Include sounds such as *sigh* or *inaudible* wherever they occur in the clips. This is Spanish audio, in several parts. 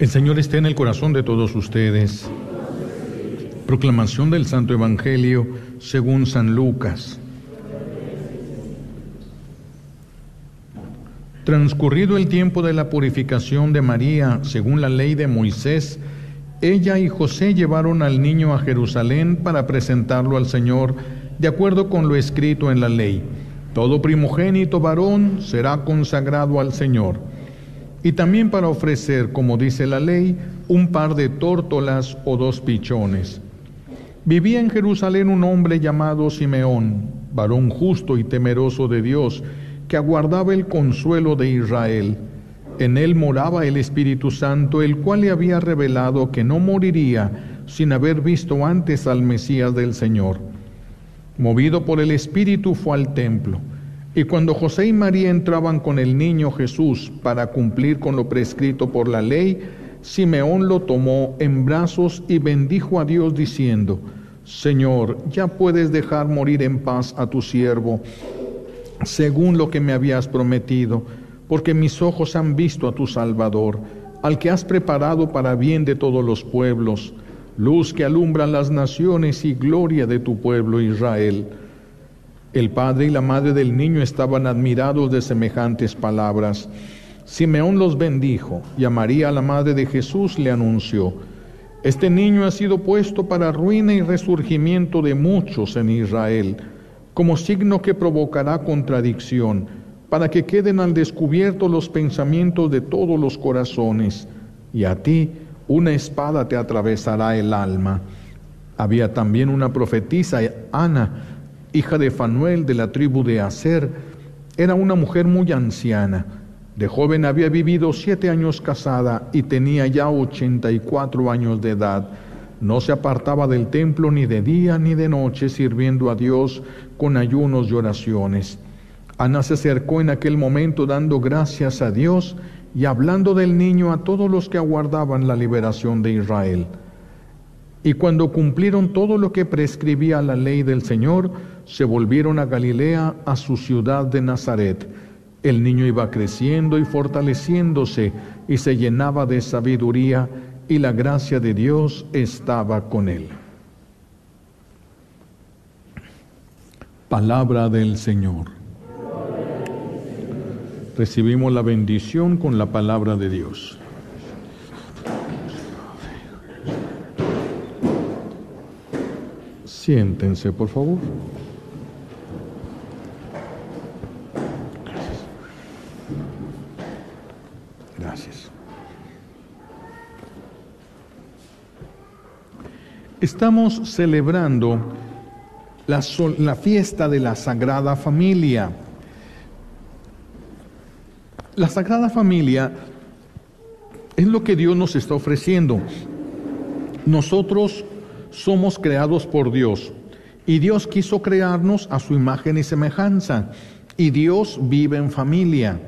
El Señor esté en el corazón de todos ustedes. Proclamación del Santo Evangelio según San Lucas. Transcurrido el tiempo de la purificación de María, según la ley de Moisés, ella y José llevaron al niño a Jerusalén para presentarlo al Señor, de acuerdo con lo escrito en la ley. Todo primogénito varón será consagrado al Señor y también para ofrecer, como dice la ley, un par de tórtolas o dos pichones. Vivía en Jerusalén un hombre llamado Simeón, varón justo y temeroso de Dios, que aguardaba el consuelo de Israel. En él moraba el Espíritu Santo, el cual le había revelado que no moriría sin haber visto antes al Mesías del Señor. Movido por el Espíritu fue al templo y cuando José y María entraban con el niño Jesús para cumplir con lo prescrito por la ley, Simeón lo tomó en brazos y bendijo a Dios diciendo, Señor, ya puedes dejar morir en paz a tu siervo, según lo que me habías prometido, porque mis ojos han visto a tu Salvador, al que has preparado para bien de todos los pueblos, luz que alumbra las naciones y gloria de tu pueblo Israel. El padre y la madre del niño estaban admirados de semejantes palabras. Simeón los bendijo y a María, la madre de Jesús, le anunció, Este niño ha sido puesto para ruina y resurgimiento de muchos en Israel, como signo que provocará contradicción, para que queden al descubierto los pensamientos de todos los corazones, y a ti una espada te atravesará el alma. Había también una profetisa, Ana, hija de Fanuel de la tribu de Aser, era una mujer muy anciana. De joven había vivido siete años casada y tenía ya ochenta y cuatro años de edad. No se apartaba del templo ni de día ni de noche sirviendo a Dios con ayunos y oraciones. Ana se acercó en aquel momento dando gracias a Dios y hablando del niño a todos los que aguardaban la liberación de Israel. Y cuando cumplieron todo lo que prescribía la ley del Señor, se volvieron a Galilea, a su ciudad de Nazaret. El niño iba creciendo y fortaleciéndose y se llenaba de sabiduría y la gracia de Dios estaba con él. Palabra del Señor. Recibimos la bendición con la palabra de Dios. Siéntense, por favor. Estamos celebrando la, fiesta de la Sagrada Familia. La Sagrada Familia es lo que Dios nos está ofreciendo. Nosotros somos creados por Dios y Dios quiso crearnos a su imagen y semejanza y Dios vive en familia.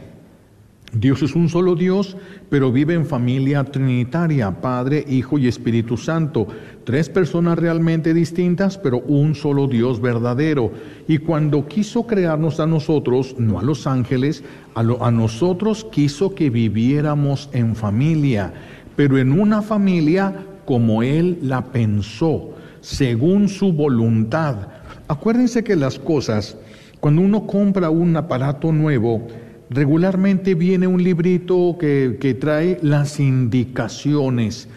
Dios es un solo Dios, pero vive en familia trinitaria, Padre, Hijo y Espíritu Santo. Tres personas realmente distintas, pero un solo Dios verdadero. Y cuando quiso crearnos a nosotros, no a los ángeles, a, nosotros quiso que viviéramos en familia, pero en una familia como Él la pensó, según su voluntad. Acuérdense que las cosas, cuando uno compra un aparato nuevo, regularmente viene un librito que, trae las indicaciones,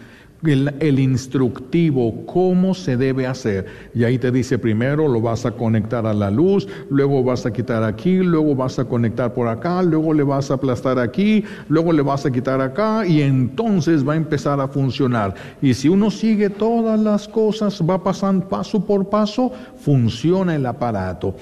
el, instructivo, cómo se debe hacer. Y ahí te dice primero lo vas a conectar a la luz, luego vas a quitar aquí, luego vas a conectar por acá, luego le vas a aplastar aquí, luego le vas a quitar acá y entonces va a empezar a funcionar. Y si uno sigue todas las cosas, va pasando paso por paso, funciona el aparato.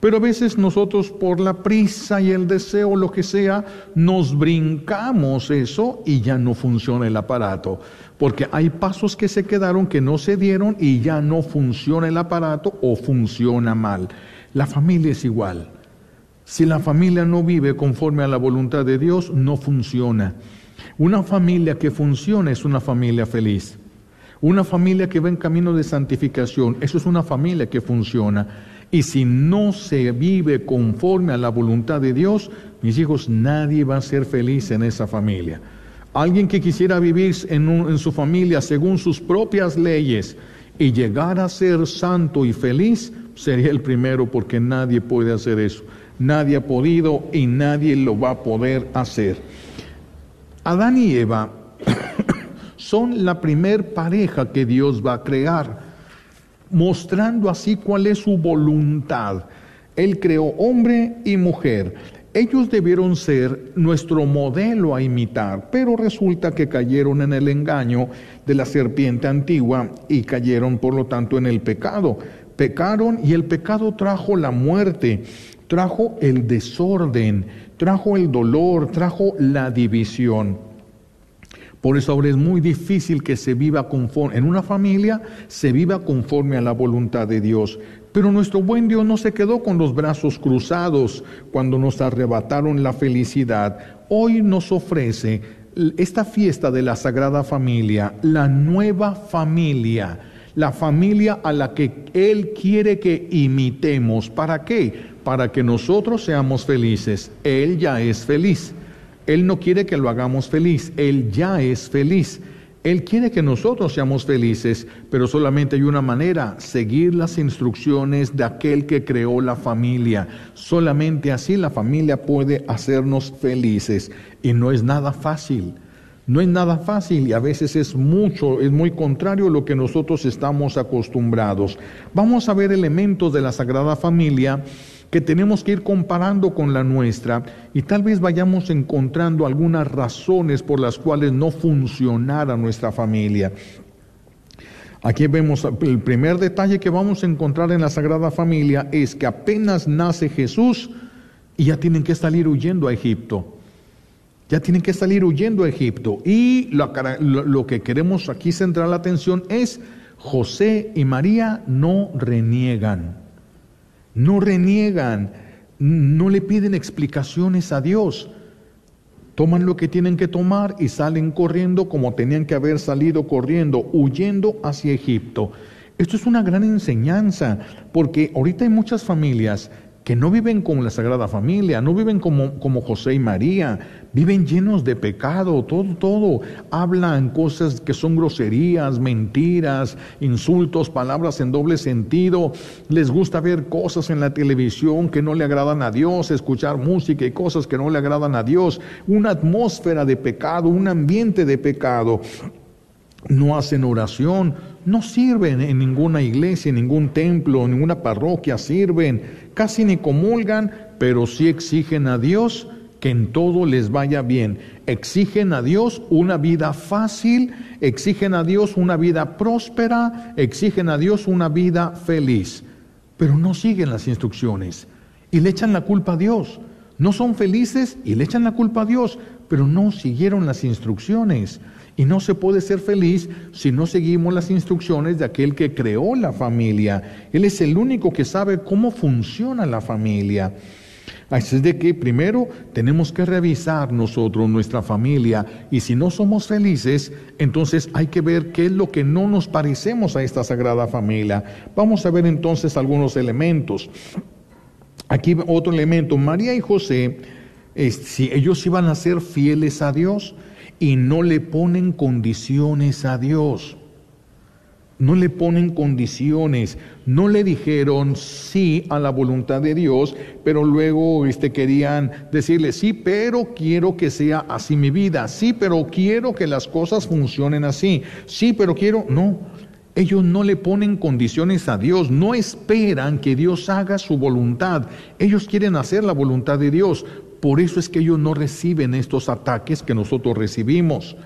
Pero a veces nosotros por la prisa y el deseo, lo que sea, nos brincamos eso y ya no funciona el aparato. Porque hay pasos que se quedaron que no se dieron y ya no funciona el aparato o funciona mal. La familia es igual. Si la familia no vive conforme a la voluntad de Dios, no funciona. Una familia que funciona es una familia feliz. Una familia que va en camino de santificación, eso es una familia que funciona. Y si no se vive conforme a la voluntad de Dios, mis hijos, nadie va a ser feliz en esa familia. Alguien que quisiera vivir en, su familia según sus propias leyes y llegar a ser santo y feliz, sería el primero porque nadie puede hacer eso. Nadie ha podido y nadie lo va a poder hacer. Adán y Eva *coughs* son la primer pareja que Dios va a crear, mostrando así cuál es su voluntad. Él creó hombre y mujer. Ellos debieron ser nuestro modelo a imitar, pero resulta que cayeron en el engaño de la serpiente antigua y cayeron por lo tanto en el pecado. Pecaron y el pecado trajo la muerte, trajo el desorden, trajo el dolor, trajo la división. Por eso ahora es muy difícil que se viva conforme, en una familia se viva conforme a la voluntad de Dios. Pero nuestro buen Dios no se quedó con los brazos cruzados cuando nos arrebataron la felicidad. Hoy nos ofrece esta fiesta de la Sagrada Familia, la nueva familia, la familia a la que Él quiere que imitemos. ¿Para qué? Para que nosotros seamos felices. Él ya es feliz. Él no quiere que lo hagamos feliz, Él ya es feliz. Él quiere que nosotros seamos felices, pero solamente hay una manera, seguir las instrucciones de aquel que creó la familia. Solamente así la familia puede hacernos felices. Y no es nada fácil. No es nada fácil y a veces es mucho, es muy contrario a lo que nosotros estamos acostumbrados. Vamos a ver elementos de la Sagrada Familia que tenemos que ir comparando con la nuestra y tal vez vayamos encontrando algunas razones por las cuales no funcionara nuestra familia. Aquí vemos el primer detalle que vamos a encontrar en la Sagrada Familia es que apenas nace Jesús y ya tienen que salir huyendo a Egipto. Ya tienen que salir huyendo a Egipto. Y lo, lo que queremos aquí centrar la atención es José y María no reniegan no reniegan, no le piden explicaciones a Dios. Toman lo que tienen que tomar y salen corriendo como tenían que haber salido corriendo, huyendo hacia Egipto. Esto es una gran enseñanza, porque ahorita hay muchas familias que no viven como la Sagrada Familia, no viven como, como José y María, viven llenos de pecado, todo, todo. Hablan cosas que son groserías, mentiras, insultos, palabras en doble sentido. Les gusta ver cosas en la televisión que no le agradan a Dios, escuchar música y cosas que no le agradan a Dios. Una atmósfera de pecado, un ambiente de pecado no hacen oración, no sirven en ninguna iglesia, en ningún templo, en ninguna parroquia, sirven, casi ni comulgan, pero sí exigen a Dios que en todo les vaya bien. Exigen a Dios una vida fácil, exigen a Dios una vida próspera, exigen a Dios una vida feliz, pero no siguen las instrucciones y le echan la culpa a Dios. No son felices y le echan la culpa a Dios, pero no siguieron las instrucciones. Y no se puede ser feliz si no seguimos las instrucciones de aquel que creó la familia. Él es el único que sabe cómo funciona la familia. Así es de que primero tenemos que revisar nosotros nuestra familia y si no somos felices, entonces hay que ver qué es lo que no nos parecemos a esta sagrada familia. Vamos a ver entonces algunos elementos. Aquí otro elemento, María y José, si ellos iban a ser fieles a Dios, y no le ponen condiciones a Dios. No le ponen condiciones, no le dijeron sí a la voluntad de Dios, pero luego este, querían decirle sí, pero quiero que sea así mi vida, sí, pero quiero que las cosas funcionen así, sí, pero quiero, no, ellos no le ponen condiciones a Dios, no esperan que Dios haga su voluntad. Ellos quieren hacer la voluntad de Dios. Por eso es que ellos no reciben estos ataques que nosotros recibimos.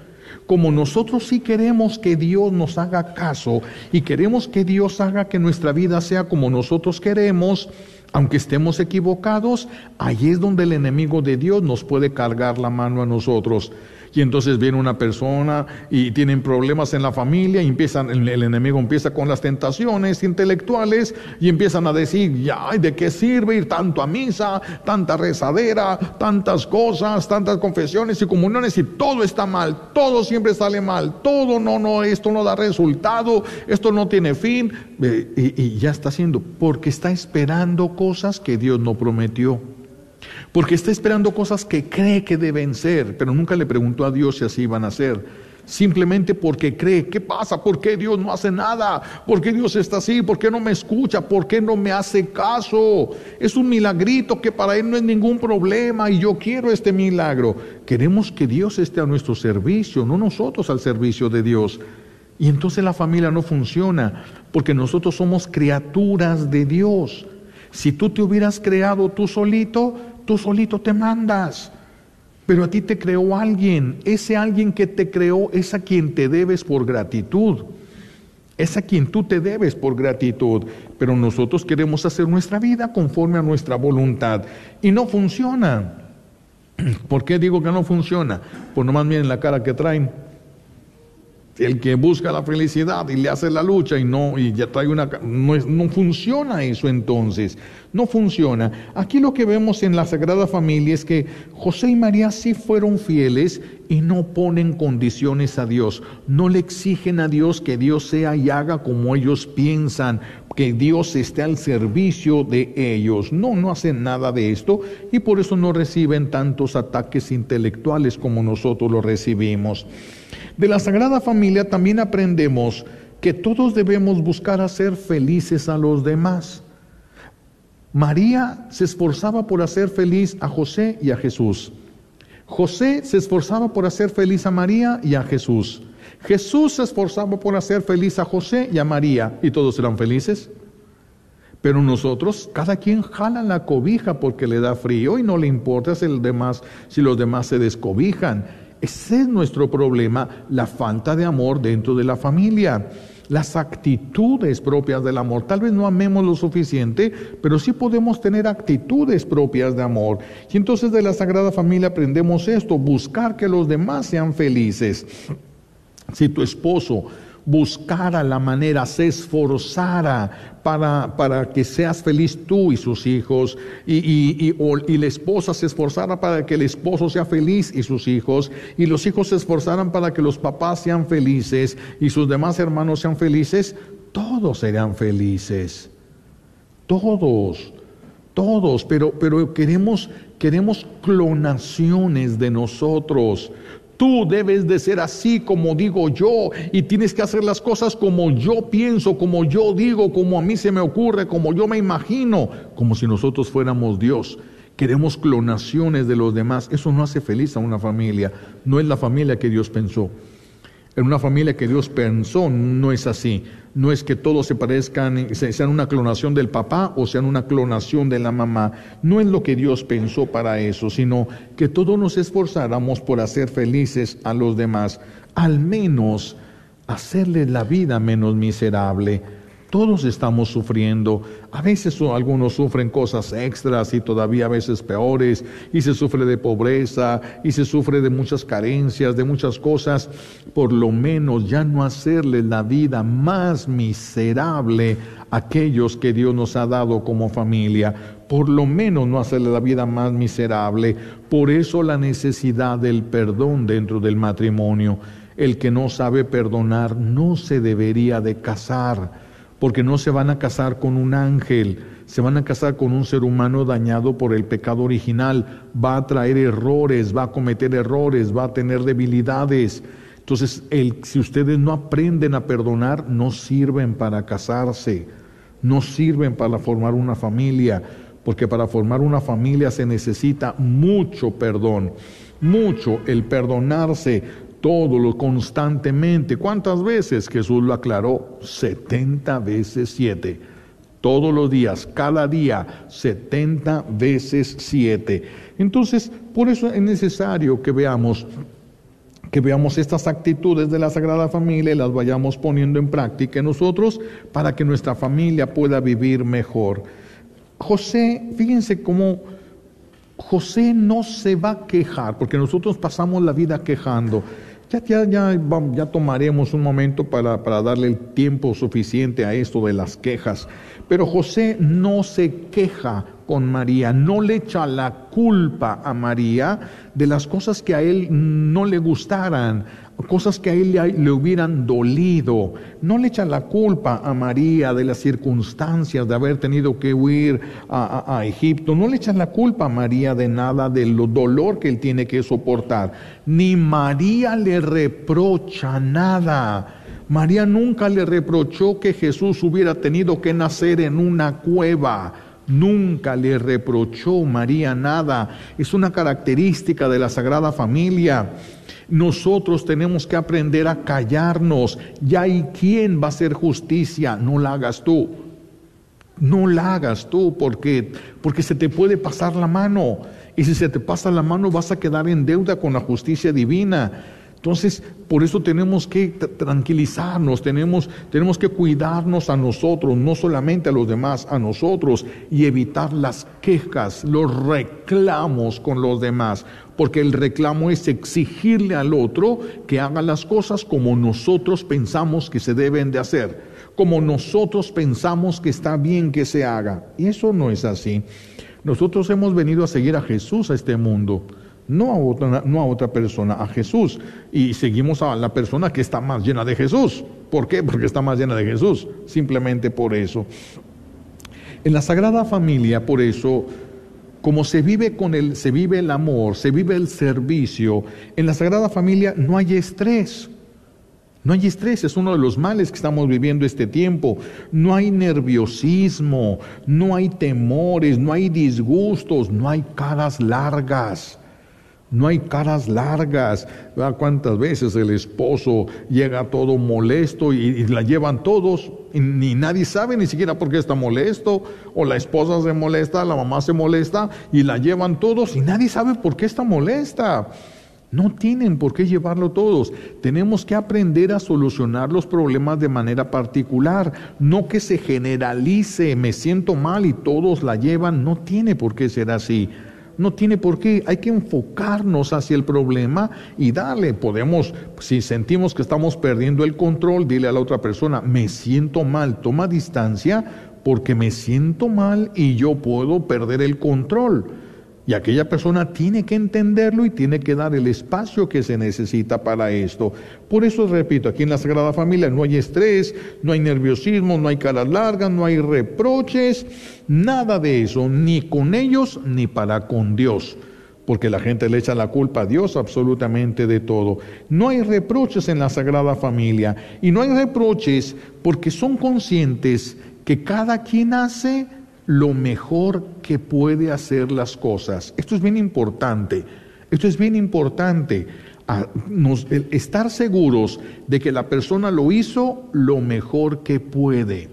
Como nosotros sí queremos que Dios nos haga caso y queremos que Dios haga que nuestra vida sea como nosotros queremos, aunque estemos equivocados, ahí es donde el enemigo de Dios nos puede cargar la mano a nosotros y entonces viene una persona y tienen problemas en la familia y empiezan, el, enemigo empieza con las tentaciones intelectuales y empiezan a decir, ya, ¿de qué sirve ir tanto a misa, tanta rezadera, tantas cosas, tantas confesiones y comuniones y todo está mal, todo siempre sale mal, todo no, no, esto no da resultado, esto no tiene fin y, y ya está haciendo, porque está esperando cosas que Dios no prometió. Porque está esperando cosas que cree que deben ser, pero nunca le preguntó a Dios si así iban a ser simplemente porque cree. ¿Qué pasa? ¿Por qué Dios no hace nada? ¿Por qué Dios está así? ¿Por qué no me escucha? ¿Por qué no me hace caso? Es un milagrito que para Él no es ningún problema y yo quiero este milagro. Queremos que Dios esté a nuestro servicio, no nosotros al servicio de Dios. Y entonces la familia no funciona porque nosotros somos criaturas de Dios. Si tú te hubieras creado tú solito, tú solito te mandas. Pero a ti te creó alguien. Ese alguien que te creó es a quien te debes por gratitud. Es a quien tú te debes por gratitud. Pero nosotros queremos hacer nuestra vida conforme a nuestra voluntad. Y no funciona. *clears throat* ¿Por qué digo que no funciona? Pues nomás miren la cara que traen el que busca la felicidad y le hace la lucha y no y ya trae una no, no, funciona eso entonces no funciona. Aquí lo que vemos en la Sagrada Familia es que José y María sí fueron fieles y no ponen condiciones a Dios. No le exigen a Dios que Dios sea y haga como ellos piensan que Dios esté al servicio de ellos. No no hacen nada de esto y por eso no reciben tantos ataques intelectuales como nosotros lo recibimos. De la Sagrada Familia también aprendemos que todos debemos buscar hacer felices a los demás. María se esforzaba por hacer feliz a José y a Jesús. José se esforzaba por hacer feliz a María y a Jesús. Jesús se esforzaba por hacer feliz a José y a María y todos eran felices. Pero nosotros, cada quien jala la cobija porque le da frío y no le importa si, el demás, si los demás se descobijan. Ese es nuestro problema, la falta de amor dentro de la familia, las actitudes propias del amor. Tal vez no amemos lo suficiente, pero sí podemos tener actitudes propias de amor. Y entonces de la Sagrada Familia aprendemos esto, buscar que los demás sean felices. Si tu esposo buscara la manera, se esforzara para, para que seas feliz tú y sus hijos, y, y, y, la esposa se esforzara para que el esposo sea feliz y sus hijos, y los hijos se esforzaran para que los papás sean felices y sus demás hermanos sean felices, todos serán felices. Todos, todos, pero, pero queremos, queremos clonaciones de nosotros. Tú debes de ser así como digo yo y tienes que hacer las cosas como yo pienso, como yo digo, como a mí se me ocurre, como yo me imagino, como si nosotros fuéramos Dios. Queremos clonaciones de los demás. Eso no hace feliz a una familia. No es la familia que Dios pensó. En una familia que Dios pensó no es así. No es que todos se parezcan, sean una clonación del papá o sean una clonación de la mamá. No es lo que Dios pensó para eso, sino que todos nos esforzáramos por hacer felices a los demás. Al menos hacerles la vida menos miserable todos estamos sufriendo. A veces algunos sufren cosas extras y todavía a veces peores. Y se sufre de pobreza y se sufre de muchas carencias, de muchas cosas. Por lo menos ya no hacerle la vida más miserable a aquellos que Dios nos ha dado como familia. Por lo menos no hacerle la vida más miserable. Por eso la necesidad del perdón dentro del matrimonio. El que no sabe perdonar no se debería de casar porque no se van a casar con un ángel, se van a casar con un ser humano dañado por el pecado original, va a traer errores, va a cometer errores, va a tener debilidades. Entonces, si ustedes no aprenden a perdonar, no sirven para casarse, no sirven para formar una familia, porque para formar una familia se necesita mucho perdón, mucho el perdonarse, todo lo constantemente. ¿Cuántas veces Jesús lo aclaró? 70 veces 7. Todos los días, cada día, 70 veces 7. Entonces, por eso es necesario que veamos que veamos estas actitudes de la Sagrada Familia y las vayamos poniendo en práctica nosotros para que nuestra familia pueda vivir mejor. José, fíjense cómo José no se va a quejar, porque nosotros pasamos la vida quejando. Ya, ya, ya, tomaremos un momento para, para darle el tiempo suficiente a esto de las quejas. Pero José no se queja con María, no le echa la culpa a María de las cosas que a él no le gustaran, cosas que a él le, hubieran dolido. No le echa la culpa a María de las circunstancias de haber tenido que huir a, Egipto. No le echa la culpa a María de nada del dolor que él tiene que soportar. Ni María le reprocha nada. María nunca le reprochó que Jesús hubiera tenido que nacer en una cueva. Nunca le reprochó María nada. Es una característica de la Sagrada Familia. Nosotros tenemos que aprender a callarnos. Ya hay quien va a hacer justicia, no la hagas tú. No la hagas tú porque, porque se te puede pasar la mano. Y si se te pasa la mano vas a quedar en deuda con la justicia divina. Entonces, por eso tenemos que tranquilizarnos, tenemos, tenemos que cuidarnos a nosotros, no solamente a los demás, a nosotros, y evitar las quejas, los reclamos con los demás, porque el reclamo es exigirle al otro que haga las cosas como nosotros pensamos que se deben de hacer, como nosotros pensamos que está bien que se haga. Y eso no es así. Nosotros hemos venido a seguir a Jesús a este mundo no a, otra, no a otra persona, a Jesús. Y seguimos a la persona que está más llena de Jesús. ¿Por qué? Porque está más llena de Jesús. Simplemente por eso. En la Sagrada Familia, por eso, como se vive con el, se vive el amor, se vive el servicio, en la Sagrada Familia no hay estrés. No hay estrés, es uno de los males que estamos viviendo este tiempo. No hay nerviosismo, no hay temores, no hay disgustos, no hay caras largas. No hay caras largas. ¿Cuántas veces el esposo llega todo molesto y, la llevan todos y ni nadie sabe ni siquiera por qué está molesto? O la esposa se molesta, la mamá se molesta y la llevan todos y nadie sabe por qué está molesta. No tienen por qué llevarlo todos. Tenemos que aprender a solucionar los problemas de manera particular, no que se generalice, me siento mal y todos la llevan, no tiene por qué ser así. No tiene por qué, hay que enfocarnos hacia el problema y darle. Podemos, si sentimos que estamos perdiendo el control, dile a la otra persona, me siento mal, toma distancia porque me siento mal y yo puedo perder el control. Y aquella persona tiene que entenderlo y tiene que dar el espacio que se necesita para esto. Por eso repito, aquí en la Sagrada Familia no hay estrés, no hay nerviosismo, no hay caras largas, no hay reproches, nada de eso, ni con ellos ni para con Dios. Porque la gente le echa la culpa a Dios absolutamente de todo. No hay reproches en la Sagrada Familia. Y no hay reproches porque son conscientes que cada quien hace lo mejor que puede hacer las cosas. Esto es bien importante. Esto es bien importante. estar seguros de que la persona lo hizo lo mejor que puede.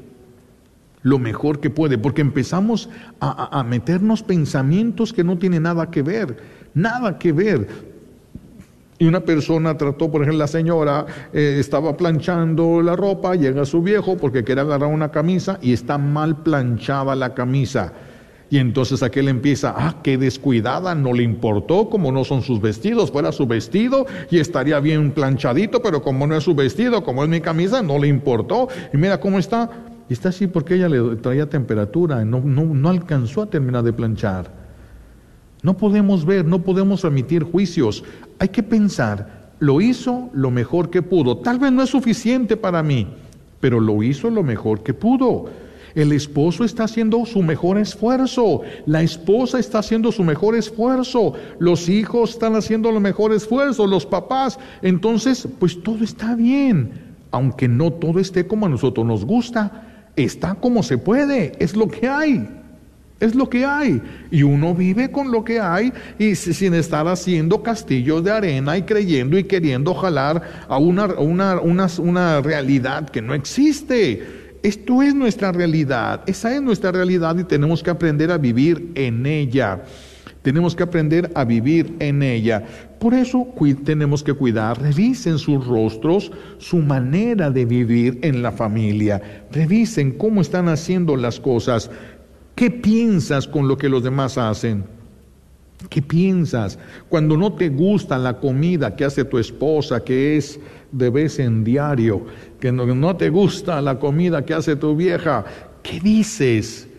Lo mejor que puede. Porque empezamos a, a meternos pensamientos que no tienen nada que ver. Nada que ver. Y una persona trató, por ejemplo, la señora eh, estaba planchando la ropa, llega su viejo porque quiere agarrar una camisa y está mal planchada la camisa. Y entonces aquel empieza, ah, qué descuidada, no le importó, como no son sus vestidos, fuera su vestido y estaría bien planchadito, pero como no es su vestido, como es mi camisa, no le importó. Y mira cómo está. Y está así porque ella le traía temperatura, no, no, no alcanzó a terminar de planchar. No podemos ver, no podemos emitir juicios. Hay que pensar, lo hizo lo mejor que pudo. Tal vez no es suficiente para mí, pero lo hizo lo mejor que pudo. El esposo está haciendo su mejor esfuerzo, la esposa está haciendo su mejor esfuerzo, los hijos están haciendo lo mejor esfuerzo, los papás. Entonces, pues todo está bien, aunque no todo esté como a nosotros nos gusta, está como se puede, es lo que hay. Es lo que hay. Y uno vive con lo que hay y sin estar haciendo castillos de arena y creyendo y queriendo jalar a una, una, una, realidad que no existe. Esto es nuestra realidad. Esa es nuestra realidad y tenemos que aprender a vivir en ella. Tenemos que aprender a vivir en ella. Por eso tenemos que cuidar, revisen sus rostros, su manera de vivir en la familia. Revisen cómo están haciendo las cosas. ¿Qué piensas con lo que los demás hacen? ¿Qué piensas? Cuando no te gusta la comida que hace tu esposa, que es de vez en diario, que no, te gusta la comida que hace tu vieja, ¿qué dices?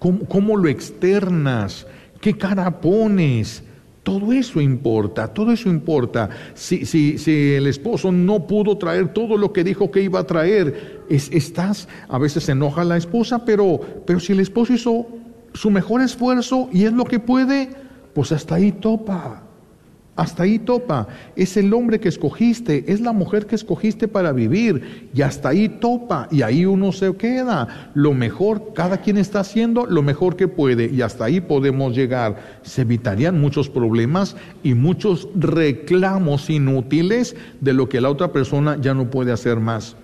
cómo, lo externas, qué cara pones. Todo eso importa, todo eso importa. Si, si, si, el esposo no pudo traer todo lo que dijo que iba a traer, es, estás, a veces se enoja la esposa, pero, pero si el esposo hizo su mejor esfuerzo y es lo que puede, pues hasta ahí topa. Hasta ahí topa. Es el hombre que escogiste, es la mujer que escogiste para vivir. Y hasta ahí topa. Y ahí uno se queda. Lo mejor, cada quien está haciendo lo mejor que puede. Y hasta ahí podemos llegar. Se evitarían muchos problemas y muchos reclamos inútiles de lo que la otra persona ya no puede hacer más.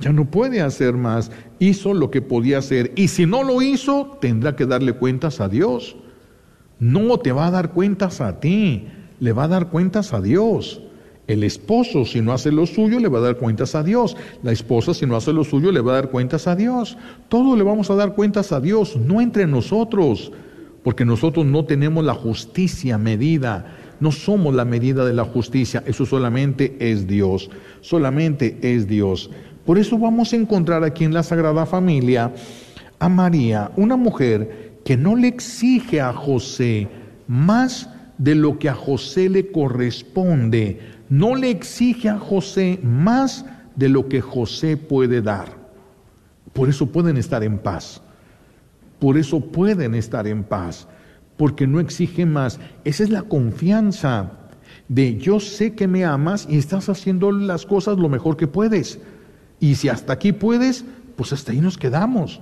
Ya no puede hacer más. Hizo lo que podía hacer. Y si no lo hizo, tendrá que darle cuentas a Dios. No te va a dar cuentas a ti le va a dar cuentas a Dios. El esposo, si no hace lo suyo, le va a dar cuentas a Dios. La esposa, si no hace lo suyo, le va a dar cuentas a Dios. Todo le vamos a dar cuentas a Dios, no entre nosotros, porque nosotros no tenemos la justicia medida. No somos la medida de la justicia, eso solamente es Dios, solamente es Dios. Por eso vamos a encontrar aquí en la Sagrada Familia a María, una mujer que no le exige a José más de lo que a José le corresponde. No le exige a José más de lo que José puede dar. Por eso pueden estar en paz. Por eso pueden estar en paz. Porque no exige más. Esa es la confianza de yo sé que me amas y estás haciendo las cosas lo mejor que puedes. Y si hasta aquí puedes, pues hasta ahí nos quedamos.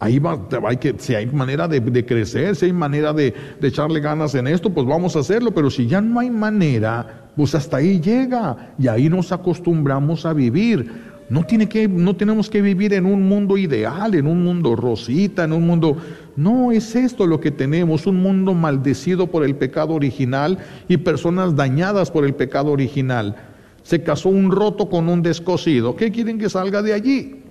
Ahí va, hay que, si hay manera de, crecer, si hay manera de, echarle ganas en esto, pues vamos a hacerlo. Pero si ya no hay manera, pues hasta ahí llega. Y ahí nos acostumbramos a vivir. No, tiene que, no tenemos que vivir en un mundo ideal, en un mundo rosita, en un mundo... No es esto lo que tenemos, un mundo maldecido por el pecado original y personas dañadas por el pecado original. Se casó un roto con un descosido. ¿Qué quieren que salga de allí?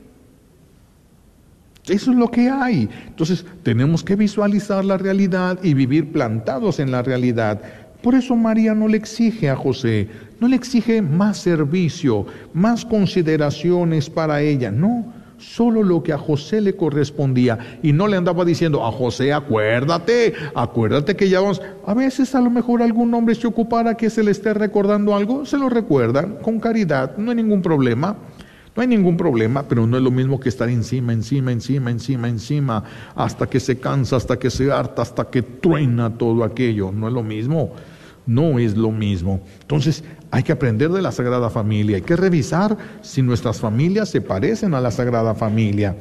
Eso es lo que hay. Entonces tenemos que visualizar la realidad y vivir plantados en la realidad. Por eso María no le exige a José, no le exige más servicio, más consideraciones para ella, no, solo lo que a José le correspondía. Y no le andaba diciendo, a José, acuérdate, acuérdate que ya vamos. A veces a lo mejor algún hombre se ocupara que se le esté recordando algo, se lo recuerdan con caridad, no hay ningún problema. No hay ningún problema, pero no es lo mismo que estar encima, encima, encima, encima, encima, hasta que se cansa, hasta que se harta, hasta que truena todo aquello. No es lo mismo. No es lo mismo. Entonces, hay que aprender de la Sagrada Familia. Hay que revisar si nuestras familias se parecen a la Sagrada Familia.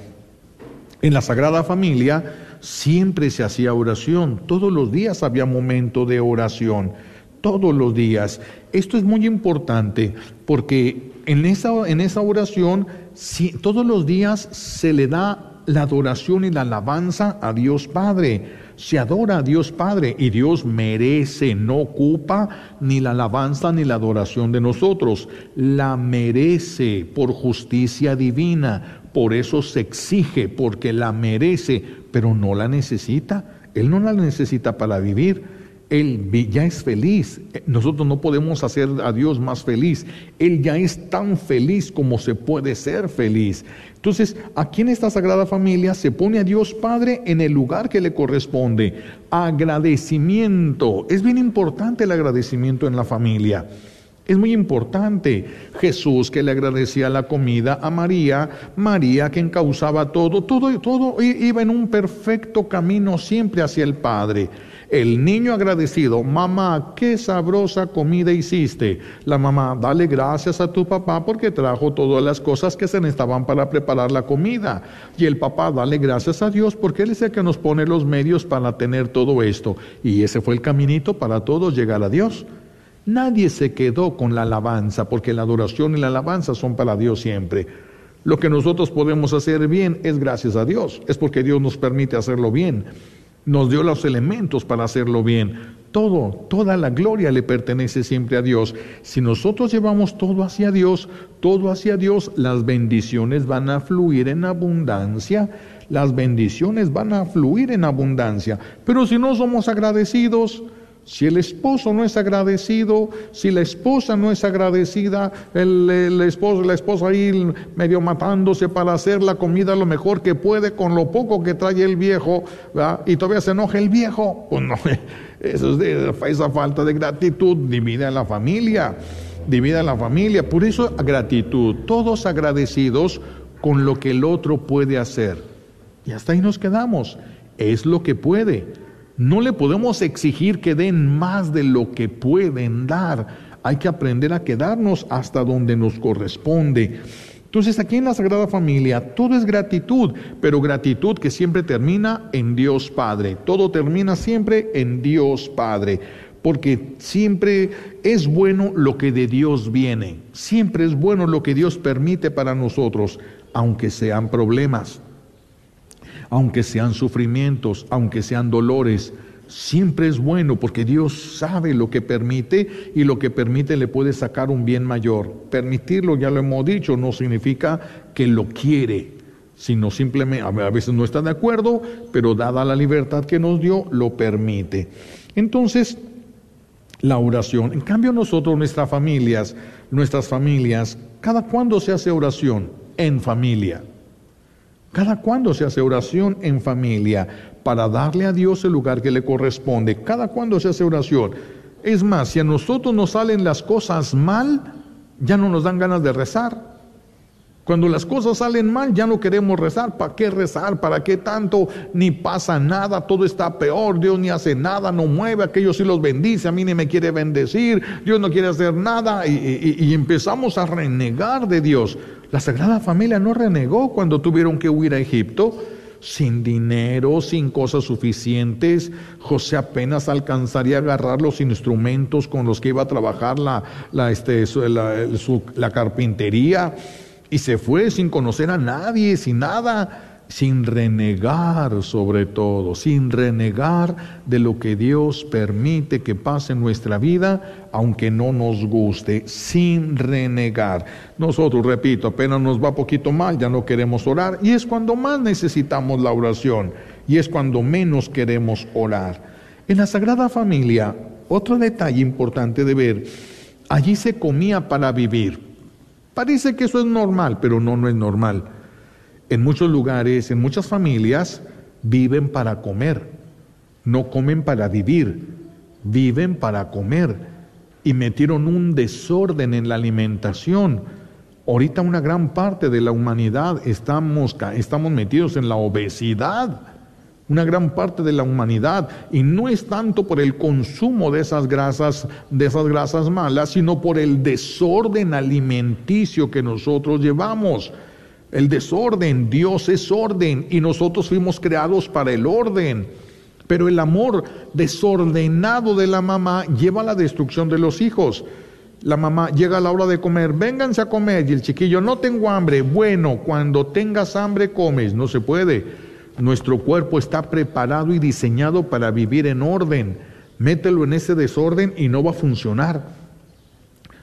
En la Sagrada Familia siempre se hacía oración. Todos los días había momento de oración. Todos los días. Esto es muy importante porque en esa, en esa oración, si, todos los días se le da la adoración y la alabanza a Dios Padre. Se adora a Dios Padre y Dios merece, no ocupa ni la alabanza ni la adoración de nosotros. La merece por justicia divina. Por eso se exige, porque la merece, pero no la necesita. Él no la necesita para vivir. Él ya es feliz. Nosotros no podemos hacer a Dios más feliz. Él ya es tan feliz como se puede ser feliz. Entonces, aquí en esta Sagrada Familia se pone a Dios Padre en el lugar que le corresponde. Agradecimiento. Es bien importante el agradecimiento en la familia. Es muy importante. Jesús que le agradecía la comida a María, María que encauzaba todo, todo, todo iba en un perfecto camino siempre hacia el Padre. El niño agradecido, mamá, qué sabrosa comida hiciste. La mamá, dale gracias a tu papá porque trajo todas las cosas que se necesitaban para preparar la comida. Y el papá, dale gracias a Dios porque Él es el que nos pone los medios para tener todo esto. Y ese fue el caminito para todos llegar a Dios. Nadie se quedó con la alabanza porque la adoración y la alabanza son para Dios siempre. Lo que nosotros podemos hacer bien es gracias a Dios, es porque Dios nos permite hacerlo bien nos dio los elementos para hacerlo bien. Todo, toda la gloria le pertenece siempre a Dios. Si nosotros llevamos todo hacia Dios, todo hacia Dios, las bendiciones van a fluir en abundancia. Las bendiciones van a fluir en abundancia. Pero si no somos agradecidos, Si el esposo no es agradecido, si la esposa no es agradecida, el, esposo, la esposa ahí medio matándose para hacer la comida lo mejor que puede con lo poco que trae el viejo, y todavía se enoja el viejo, pues no, *laughs* eso es de, esa falta de gratitud divide a la familia, divide a la familia. Por eso gratitud, todos agradecidos con lo que el otro puede hacer. Y hasta ahí nos quedamos. Es lo que puede. No le podemos exigir que den más de lo que pueden dar. Hay que aprender a quedarnos hasta donde nos corresponde. Entonces aquí en la Sagrada Familia todo es gratitud, pero gratitud que siempre termina en Dios Padre. Todo termina siempre en Dios Padre, porque siempre es bueno lo que de Dios viene. Siempre es bueno lo que Dios permite para nosotros, aunque sean problemas aunque sean sufrimientos, aunque sean dolores, siempre es bueno porque Dios sabe lo que permite y lo que permite le puede sacar un bien mayor. Permitirlo, ya lo hemos dicho, no significa que lo quiere, sino simplemente, a veces no está de acuerdo, pero dada la libertad que nos dio, lo permite. Entonces, la oración. En cambio nosotros, nuestras familias, nuestras familias, ¿cada cuándo se hace oración? En familia. Cada cuando se hace oración en familia para darle a Dios el lugar que le corresponde. Cada cuando se hace oración. Es más, si a nosotros nos salen las cosas mal, ya no nos dan ganas de rezar. Cuando las cosas salen mal, ya no queremos rezar. ¿Para qué rezar? ¿Para qué tanto? Ni pasa nada, todo está peor, Dios ni hace nada, no mueve, aquellos sí los bendice, a mí ni me quiere bendecir, Dios no quiere hacer nada y empezamos a renegar de Dios. La Sagrada Familia no renegó cuando tuvieron que huir a Egipto sin dinero, sin cosas suficientes. José apenas alcanzaría a agarrar los instrumentos con los que iba a trabajar la, este, la carpintería y se fue sin conocer a nadie, sin nada sin renegar sobre todo, sin renegar de lo que Dios permite que pase en nuestra vida, aunque no nos guste, sin renegar. Nosotros, repito, apenas nos va poquito mal, ya no queremos orar, y es cuando más necesitamos la oración, y es cuando menos queremos orar. En la Sagrada Familia, otro detalle importante de ver, allí se comía para vivir. Parece que eso es normal, pero no, no es normal. En muchos lugares, en muchas familias, viven para comer, no comen para vivir, viven para comer. Y metieron un desorden en la alimentación. Ahorita una gran parte de la humanidad estamos, estamos metidos en la obesidad, una gran parte de la humanidad, y no es tanto por el consumo de esas grasas, de esas grasas malas, sino por el desorden alimenticio que nosotros llevamos. El desorden, Dios es orden y nosotros fuimos creados para el orden. Pero el amor desordenado de la mamá lleva a la destrucción de los hijos. La mamá llega a la hora de comer, vénganse a comer y el chiquillo, no tengo hambre. Bueno, cuando tengas hambre comes, no se puede. Nuestro cuerpo está preparado y diseñado para vivir en orden. Mételo en ese desorden y no va a funcionar.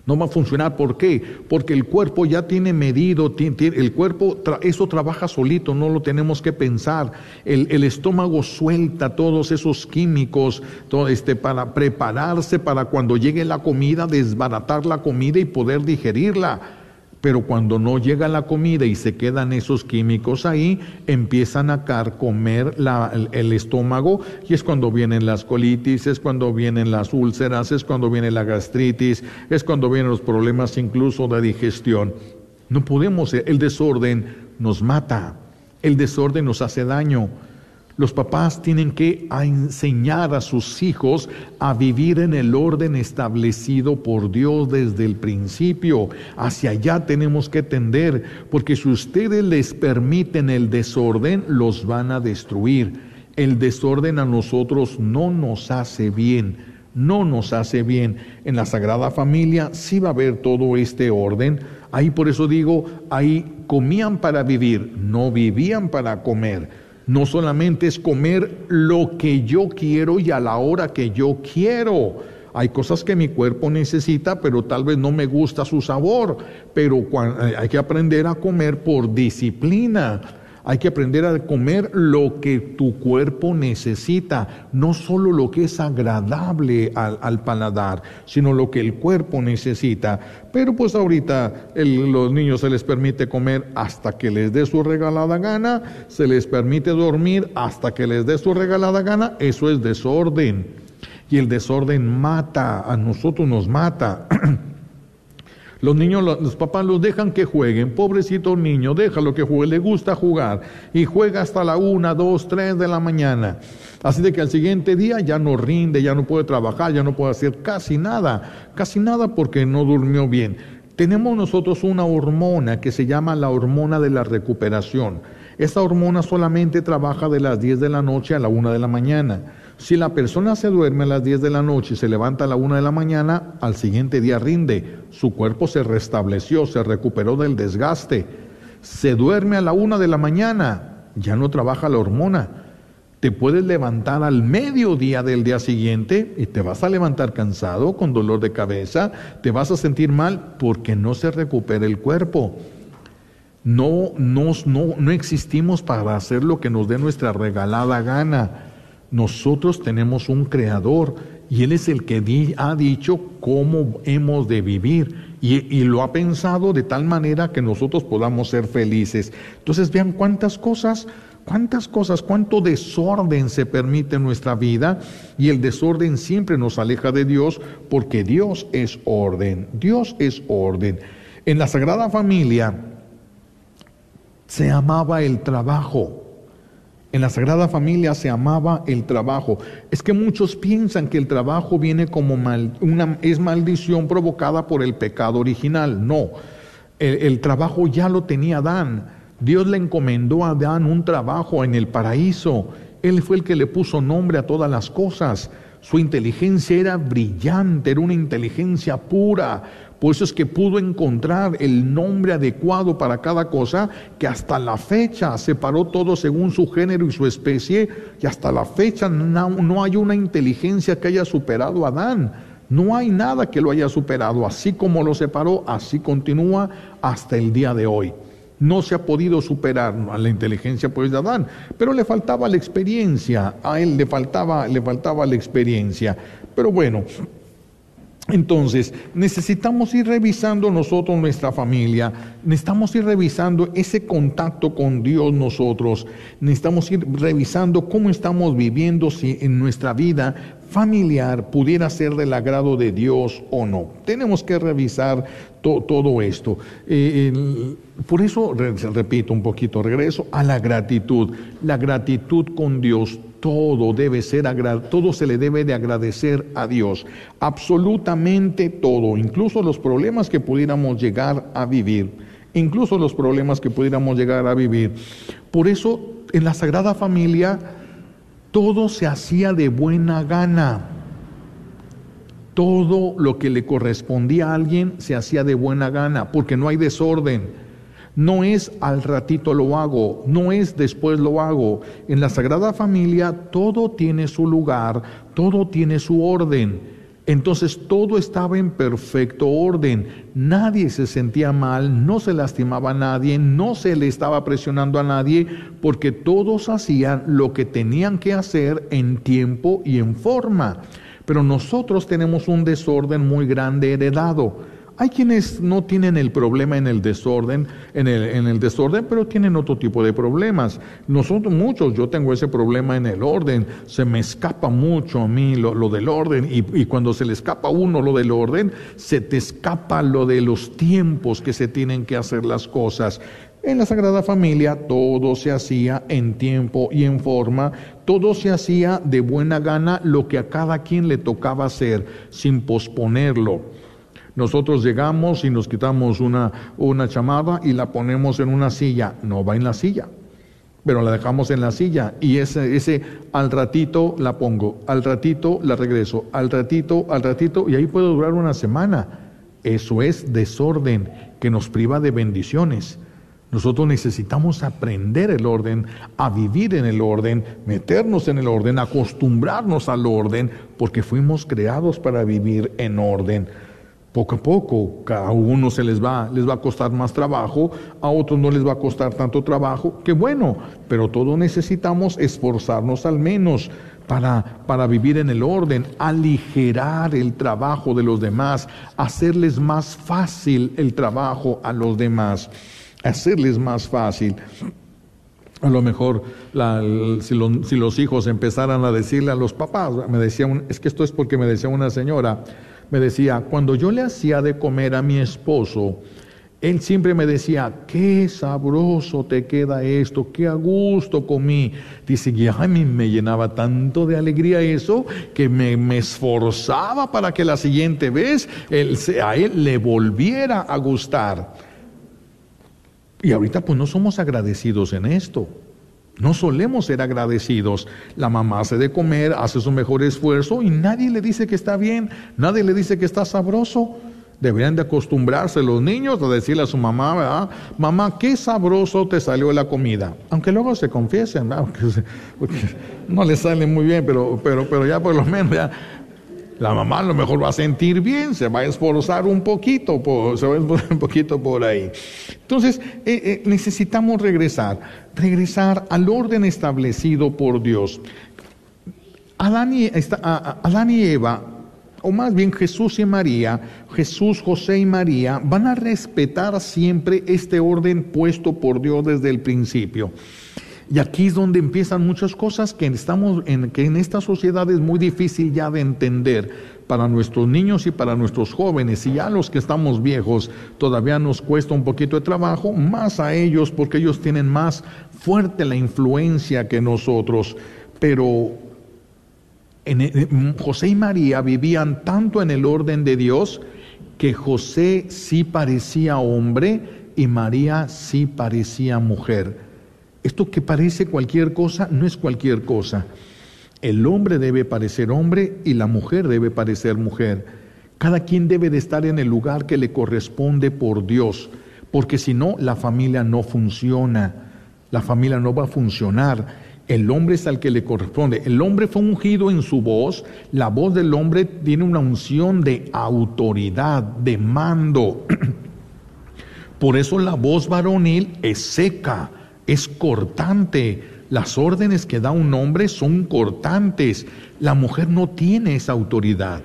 No va a funcionar. ¿Por qué? Porque el cuerpo ya tiene medido, el cuerpo, eso trabaja solito, no lo tenemos que pensar. El, estómago suelta todos esos químicos todo este, para prepararse para cuando llegue la comida, desbaratar la comida y poder digerirla pero cuando no llega la comida y se quedan esos químicos ahí, empiezan a carcomer el, estómago y es cuando vienen las colitis, es cuando vienen las úlceras, es cuando viene la gastritis, es cuando vienen los problemas incluso de digestión. No podemos, el desorden nos mata, el desorden nos hace daño. Los papás tienen que enseñar a sus hijos a vivir en el orden establecido por Dios desde el principio. Hacia allá tenemos que tender, porque si ustedes les permiten el desorden, los van a destruir. El desorden a nosotros no nos hace bien, no nos hace bien. En la Sagrada Familia sí va a haber todo este orden. Ahí por eso digo, ahí comían para vivir, no vivían para comer no solamente es comer lo que yo quiero y a la hora que yo quiero. Hay cosas que mi cuerpo necesita, pero tal vez no me gusta su sabor. Pero eh, hay que aprender a comer por disciplina. Hay que aprender a comer lo que tu cuerpo necesita, no solo lo que es agradable al, paladar, sino lo que el cuerpo necesita. Pero pues ahorita los niños se les permite comer hasta que les dé su regalada gana, se les permite dormir hasta que les dé su regalada gana, eso es desorden. Y el desorden mata, a nosotros nos mata. *clears throat* Los niños, los, papás los dejan que jueguen. Pobrecito niño, déjalo que juegue, le gusta jugar. Y juega hasta la una, dos, tres de la mañana. Así de que al siguiente día ya no rinde, ya no puede trabajar, ya no puede hacer casi nada. Casi nada porque no durmió bien. Tenemos nosotros una hormona que se llama la hormona de la recuperación. Esta hormona solamente trabaja de las 10 de la noche a la una de la mañana. Si la persona se duerme a las 10 de la noche y se levanta a la 1 de la mañana, al siguiente día rinde. Su cuerpo se restableció, se recuperó del desgaste. Se duerme a la 1 de la mañana, ya no trabaja la hormona. Te puedes levantar al mediodía del día siguiente y te vas a levantar cansado, con dolor de cabeza, te vas a sentir mal porque no se recupera el cuerpo. No, no, no, no existimos para hacer lo que nos dé nuestra regalada gana. Nosotros tenemos un creador y Él es el que ha dicho cómo hemos de vivir y, y, lo ha pensado de tal manera que nosotros podamos ser felices. Entonces vean cuántas cosas, cuántas cosas, cuánto desorden se permite en nuestra vida y el desorden siempre nos aleja de Dios porque Dios es orden, Dios es orden. En la Sagrada Familia se amaba el trabajo. En la Sagrada Familia se amaba el trabajo. Es que muchos piensan que el trabajo viene como una, es maldición provocada por el pecado original. No, el, el trabajo ya lo tenía Adán. Dios le encomendó a Adán un trabajo en el paraíso. Él fue el que le puso nombre a todas las cosas. Su inteligencia era brillante, era una inteligencia pura. Por eso es que pudo encontrar el nombre adecuado para cada cosa, que hasta la fecha separó todo según su género y su especie, y hasta la fecha no, hay una inteligencia que haya superado a Adán. No hay nada que lo haya superado. Así como lo separó, así continúa hasta el día de hoy. No se ha podido superar a la inteligencia pues de Adán, pero le faltaba la experiencia, a él le faltaba, le faltaba la experiencia. Pero bueno, entonces, necesitamos ir revisando nosotros nuestra familia, necesitamos ir revisando ese contacto con Dios nosotros, necesitamos ir revisando cómo estamos viviendo si en nuestra vida familiar pudiera ser del agrado de Dios o no. Tenemos que revisar todo esto. Eh, por eso, repito un poquito, regreso a la gratitud. La gratitud con Dios todo debe ser todo se le debe de agradecer a Dios, absolutamente todo, incluso los problemas que pudiéramos llegar a vivir, incluso los problemas que pudiéramos llegar a vivir. Por eso en la Sagrada Familia todo se hacía de buena gana. Todo lo que le correspondía a alguien se hacía de buena gana, porque no hay desorden. No es al ratito lo hago, no es después lo hago. En la Sagrada Familia todo tiene su lugar, todo tiene su orden. Entonces todo estaba en perfecto orden, nadie se sentía mal, no se lastimaba a nadie, no se le estaba presionando a nadie, porque todos hacían lo que tenían que hacer en tiempo y en forma. Pero nosotros tenemos un desorden muy grande heredado. Hay quienes no tienen el problema en el desorden, en el, en el, desorden, pero tienen otro tipo de problemas. Nosotros muchos, yo tengo ese problema en el orden, se me escapa mucho a mí lo, del orden y, y, cuando se le escapa a uno lo del orden, se te escapa lo de los tiempos que se tienen que hacer las cosas. En la Sagrada Familia todo se hacía en tiempo y en forma, todo se hacía de buena gana lo que a cada quien le tocaba hacer, sin posponerlo. Nosotros llegamos y nos quitamos una, una chamada y la ponemos en una silla. No va en la silla, pero la dejamos en la silla y ese, ese al ratito la pongo, al ratito la regreso, al ratito, al ratito y ahí puede durar una semana. Eso es desorden que nos priva de bendiciones. Nosotros necesitamos aprender el orden, a vivir en el orden, meternos en el orden, acostumbrarnos al orden, porque fuimos creados para vivir en orden. Poco a poco, a uno se les va, les va a costar más trabajo, a otros no les va a costar tanto trabajo, que bueno, pero todos necesitamos esforzarnos al menos para, para vivir en el orden, aligerar el trabajo de los demás, hacerles más fácil el trabajo a los demás, hacerles más fácil. A lo mejor si, si, los hijos empezaran a decirle a los papás, me decía es que esto es porque me decía una señora, me decía, cuando yo le hacía de comer a mi esposo, él siempre me decía, qué sabroso te queda esto, qué a gusto comí. Dice que a mí me llenaba tanto de alegría eso que me, me esforzaba para que la siguiente vez él, a él le volviera a gustar. Y ahorita pues no somos agradecidos en esto. No solemos ser agradecidos. La mamá hace de comer, hace su mejor esfuerzo y nadie le dice que está bien, nadie le dice que está sabroso. Deberían de acostumbrarse los niños a decirle a su mamá, ¿verdad? Mamá, qué sabroso te salió la comida. Aunque luego se confiesen, ¿verdad? *laughs* Porque, no le sale muy bien, pero, pero, pero ya por lo menos ya, la mamá a lo mejor va a sentir bien, se va a esforzar un poquito, por, se va a esforzar un poquito por ahí. Entonces, eh, eh, necesitamos regresar, regresar al orden establecido por Dios. Adán y, Adán y Eva, o más bien Jesús y María, Jesús, José y María, van a respetar siempre este orden puesto por Dios desde el principio. Y aquí es donde empiezan muchas cosas que, estamos en, que en esta sociedad es muy difícil ya de entender para nuestros niños y para nuestros jóvenes. Y ya los que estamos viejos todavía nos cuesta un poquito de trabajo, más a ellos porque ellos tienen más fuerte la influencia que nosotros. Pero en, José y María vivían tanto en el orden de Dios que José sí parecía hombre y María sí parecía mujer. Esto que parece cualquier cosa no es cualquier cosa. El hombre debe parecer hombre y la mujer debe parecer mujer. Cada quien debe de estar en el lugar que le corresponde por Dios, porque si no, la familia no funciona. La familia no va a funcionar. El hombre es al que le corresponde. El hombre fue ungido en su voz. La voz del hombre tiene una unción de autoridad, de mando. *clears throat* Por eso la voz varonil es seca es cortante. Las órdenes que da un hombre son cortantes. La mujer no tiene esa autoridad.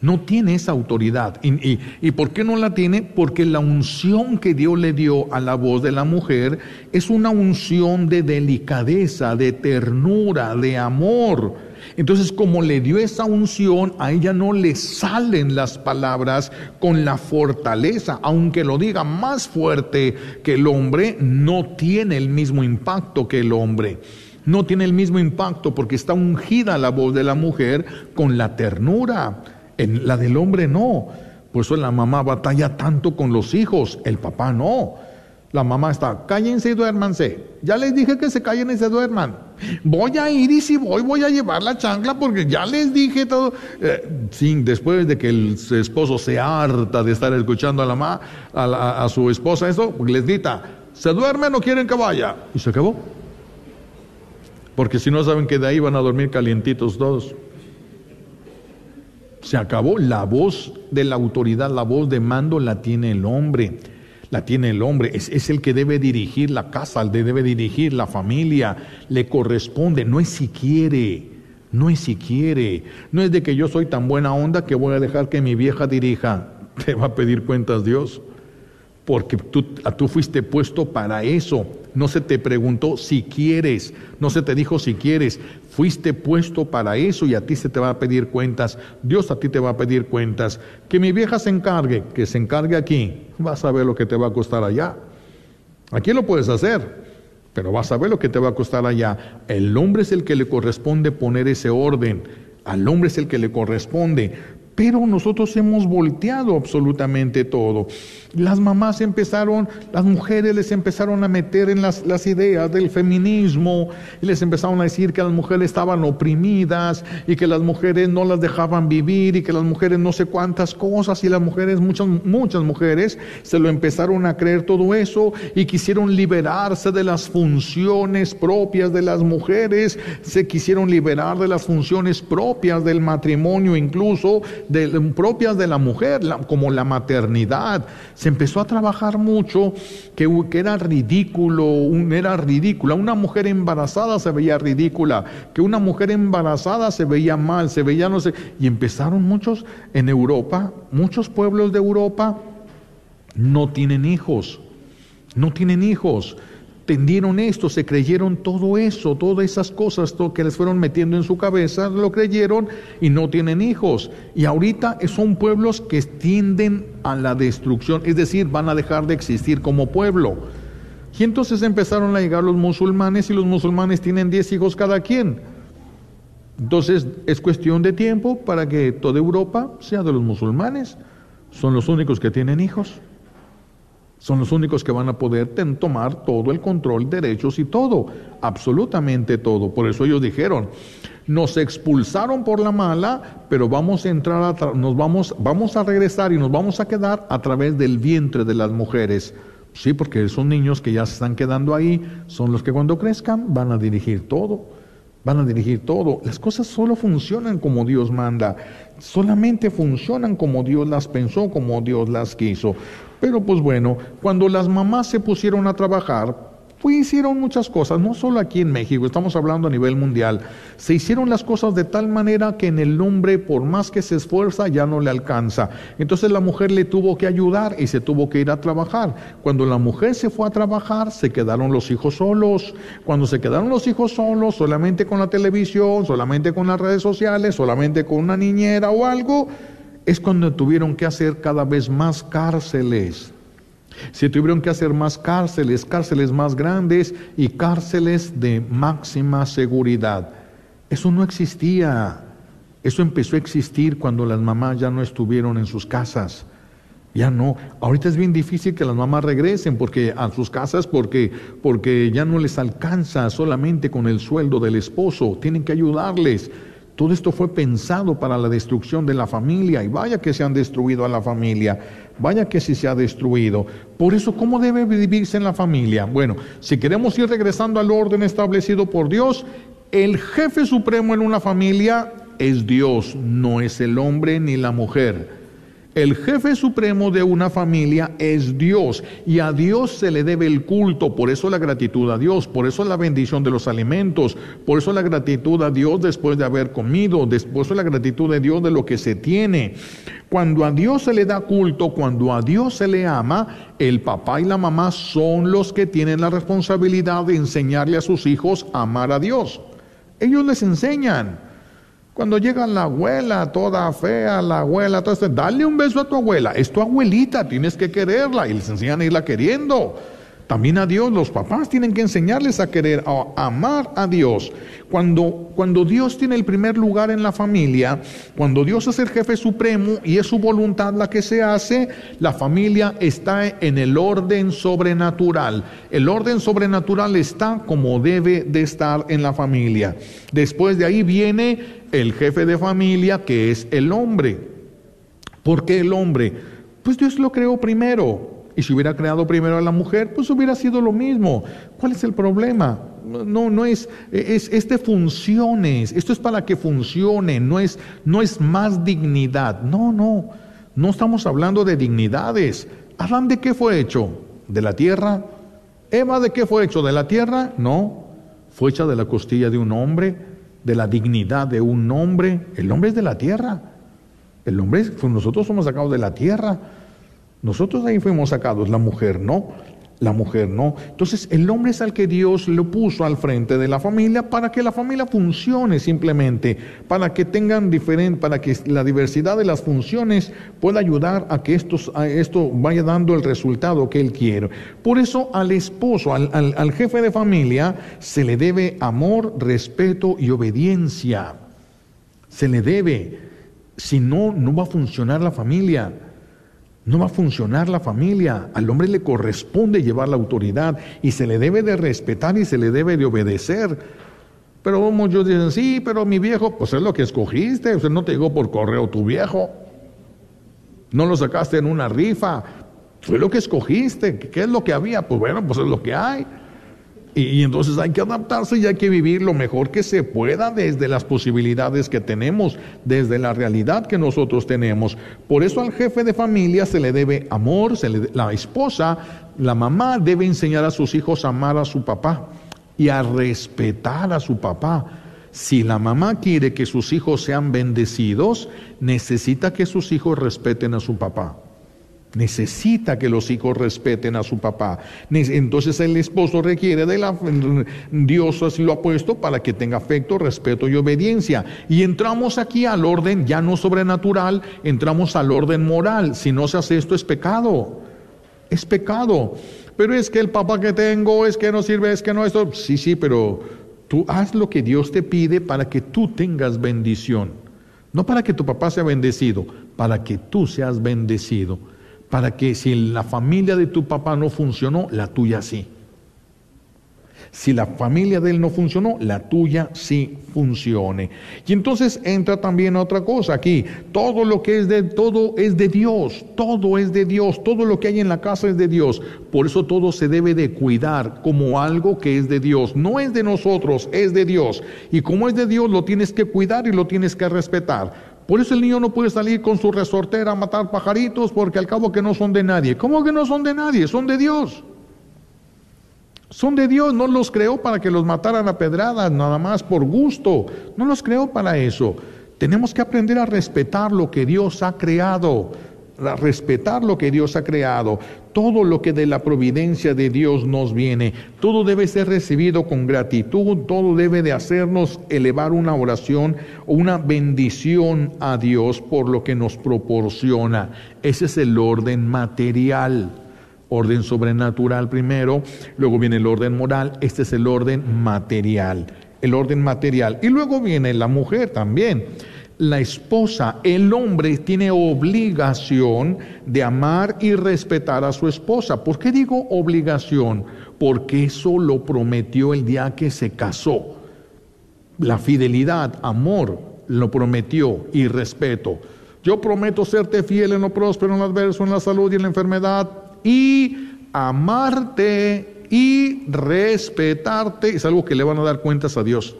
No tiene esa autoridad. ¿Y, y, por qué no la tiene? Porque la unción que Dios le dio a la voz de la mujer es una unción de delicadeza, de ternura, de amor. Entonces, como le dio esa unción, a ella no le salen las palabras con la fortaleza, aunque lo diga más fuerte que el hombre, no tiene el mismo impacto que el hombre. No tiene el mismo impacto porque está ungida la voz de la mujer con la ternura. En la del hombre no. Por eso la mamá batalla tanto con los hijos, el papá no. La mamá está, cállense y duérmanse. Ya les dije que se callen y se duerman. Voy a ir y si voy, voy a llevar la chancla porque ya les dije todo. Eh, sí, después de que el esposo se harta de estar escuchando a la mamá, a, su esposa, eso, les grita, ¿se duermen o quieren que vaya? Y se acabó. Porque si no saben que de ahí van a dormir calientitos todos. Se acabó. La voz de la autoridad, la voz de mando la tiene el hombre la tiene el hombre, es, el que debe dirigir la casa, el que debe dirigir la familia, le corresponde, no es si quiere, no es si quiere, no es de que yo soy tan buena onda que voy a dejar que mi vieja dirija, *laughs* te va a pedir cuentas Dios, porque tú, tú fuiste puesto para eso, no se te preguntó si quieres, no se te dijo si quieres, fuiste puesto para eso y a ti se te va a pedir cuentas, Dios a ti te va a pedir cuentas. Que mi vieja se encargue, que se encargue aquí, vas a ver lo que te va a costar allá. Aquí lo puedes hacer, pero vas a ver lo que te va a costar allá. El hombre es el que le corresponde poner ese orden, al hombre es el que le corresponde, pero nosotros hemos volteado absolutamente todo. Las mamás empezaron, las mujeres les empezaron a meter en las, las, ideas del feminismo y les empezaron a decir que las mujeres estaban oprimidas y que las mujeres no las dejaban vivir y que las mujeres no sé cuántas cosas y las mujeres, muchas, muchas mujeres se lo empezaron a creer todo eso y quisieron liberarse de las funciones propias de las mujeres, se quisieron liberar de las funciones propias del matrimonio incluso propias de la mujer, como la maternidad. Se empezó a trabajar mucho que, que era ridículo, era ridícula. Una mujer embarazada se veía ridícula, que una mujer embarazada se veía mal, se veía no sé. Y empezaron muchos en Europa, muchos pueblos de Europa no tienen hijos, no tienen hijos entendieron esto, se creyeron todo eso, todas esas cosas que les fueron metiendo en su cabeza, lo creyeron y no tienen hijos. Y ahorita son pueblos que tienden a la destrucción, es decir, van a dejar de existir como pueblo. Y entonces empezaron a llegar los musulmanes y los musulmanes tienen 10 hijos cada quien. Entonces es cuestión de tiempo para que toda Europa sea de los musulmanes. Son los únicos que tienen hijos. Son los únicos que van a poder tomar todo el control, derechos y todo, absolutamente todo. Por eso ellos dijeron, nos expulsaron por la mala, pero vamos a entrar, a nos vamos, vamos a regresar y nos vamos a quedar a través del vientre de las mujeres. Sí, porque son niños que ya se están quedando ahí, son los que cuando crezcan van a dirigir todo, van a dirigir todo. Las cosas solo funcionan como Dios manda, solamente funcionan como Dios las pensó, como Dios las quiso. Pero pues bueno, cuando las mamás se pusieron a trabajar, pues hicieron muchas cosas, no solo aquí en México, estamos hablando a nivel mundial. Se hicieron las cosas de tal manera que en el hombre, por más que se esfuerza, ya no le alcanza. Entonces la mujer le tuvo que ayudar y se tuvo que ir a trabajar. Cuando la mujer se fue a trabajar, se quedaron los hijos solos. Cuando se quedaron los hijos solos, solamente con la televisión, solamente con las redes sociales, solamente con una niñera o algo, es cuando tuvieron que hacer cada vez más cárceles. Se tuvieron que hacer más cárceles, cárceles más grandes y cárceles de máxima seguridad. Eso no existía. Eso empezó a existir cuando las mamás ya no estuvieron en sus casas. Ya no. Ahorita es bien difícil que las mamás regresen porque a sus casas porque porque ya no les alcanza solamente con el sueldo del esposo, tienen que ayudarles. Todo esto fue pensado para la destrucción de la familia y vaya que se han destruido a la familia, vaya que sí se ha destruido. Por eso, ¿cómo debe vivirse en la familia? Bueno, si queremos ir regresando al orden establecido por Dios, el jefe supremo en una familia es Dios, no es el hombre ni la mujer. El jefe supremo de una familia es Dios y a Dios se le debe el culto, por eso la gratitud a Dios, por eso la bendición de los alimentos, por eso la gratitud a Dios después de haber comido, después la gratitud de Dios de lo que se tiene. Cuando a Dios se le da culto, cuando a Dios se le ama, el papá y la mamá son los que tienen la responsabilidad de enseñarle a sus hijos a amar a Dios. Ellos les enseñan. Cuando llega la abuela, toda fea, la abuela, todo dale un beso a tu abuela. Es tu abuelita, tienes que quererla y les enseñan a irla queriendo. También a Dios, los papás tienen que enseñarles a querer, a amar a Dios. Cuando, cuando Dios tiene el primer lugar en la familia, cuando Dios es el jefe supremo y es su voluntad la que se hace, la familia está en el orden sobrenatural. El orden sobrenatural está como debe de estar en la familia. Después de ahí viene el jefe de familia que es el hombre. ¿Por qué el hombre? Pues Dios lo creó primero. Y si hubiera creado primero a la mujer, pues hubiera sido lo mismo. ¿Cuál es el problema? No, no es, es, es de funciones. Esto es para que funcione, no es, no es más dignidad. No, no. No estamos hablando de dignidades. Adán de qué fue hecho? ¿De la tierra? ¿Eva de qué fue hecho? ¿De la tierra? No. Fue hecha de la costilla de un hombre, de la dignidad de un hombre. El hombre es de la tierra. El hombre, nosotros somos sacados de la tierra. Nosotros ahí fuimos sacados, la mujer no, la mujer no. Entonces el hombre es al que Dios lo puso al frente de la familia para que la familia funcione simplemente, para que tengan diferente, para que la diversidad de las funciones pueda ayudar a que a esto vaya dando el resultado que él quiere. Por eso al esposo, al jefe de familia, se le debe amor, respeto y obediencia. Se le debe. Si no, no va a funcionar la familia. No va a funcionar la familia. Al hombre le corresponde llevar la autoridad y se le debe de respetar y se le debe de obedecer. Pero muchos dicen, sí, pero mi viejo, pues es lo que escogiste. Usted no te llegó por correo tu viejo. No lo sacaste en una rifa. Fue lo que escogiste. ¿Qué es lo que había? Pues bueno, pues es lo que hay. Y, entonces hay que adaptarse y hay que vivir lo mejor que se pueda desde las posibilidades que tenemos, desde la realidad que nosotros tenemos. Por eso al jefe de familia se le debe amor, se le, la esposa, la mamá debe enseñar a sus hijos a amar a su papá y a respetar a su papá. Si la mamá quiere que sus hijos sean bendecidos, necesita que sus hijos respeten a su papá. Necesita que los hijos respeten a su papá. Entonces el esposo requiere de la... Dios así lo ha puesto para que tenga afecto, respeto y obediencia. Y entramos aquí al orden ya no sobrenatural, entramos al orden moral. Si no se hace esto es pecado. Es pecado. Pero es que el papá que tengo es que no sirve, es que no esto. Sí, sí, pero tú haz lo que Dios te pide para que tú tengas bendición. No para que tu papá sea bendecido, para que tú seas bendecido para que si la familia de tu papá no funcionó, la tuya sí. Si la familia de él no funcionó, la tuya sí funcione. Y entonces entra también otra cosa aquí. Todo lo que es de todo es de Dios, todo es de Dios, todo lo que hay en la casa es de Dios. Por eso todo se debe de cuidar como algo que es de Dios. No es de nosotros, es de Dios. Y como es de Dios, lo tienes que cuidar y lo tienes que respetar. Por eso el niño no puede salir con su resortera a matar pajaritos porque al cabo que no son de nadie. ¿Cómo que no son de nadie? Son de Dios. Son de Dios, no los creó para que los mataran a pedradas, nada más por gusto. No los creó para eso. Tenemos que aprender a respetar lo que Dios ha creado respetar lo que Dios ha creado, todo lo que de la providencia de Dios nos viene, todo debe ser recibido con gratitud, todo debe de hacernos elevar una oración o una bendición a Dios por lo que nos proporciona. Ese es el orden material. Orden sobrenatural primero, luego viene el orden moral, este es el orden material, el orden material. Y luego viene la mujer también la esposa, el hombre tiene obligación de amar y respetar a su esposa. ¿Por qué digo obligación? Porque eso lo prometió el día que se casó. La fidelidad, amor, lo prometió y respeto. Yo prometo serte fiel en lo próspero, en lo adverso, en la salud y en la enfermedad y amarte y respetarte. Es algo que le van a dar cuentas a Dios.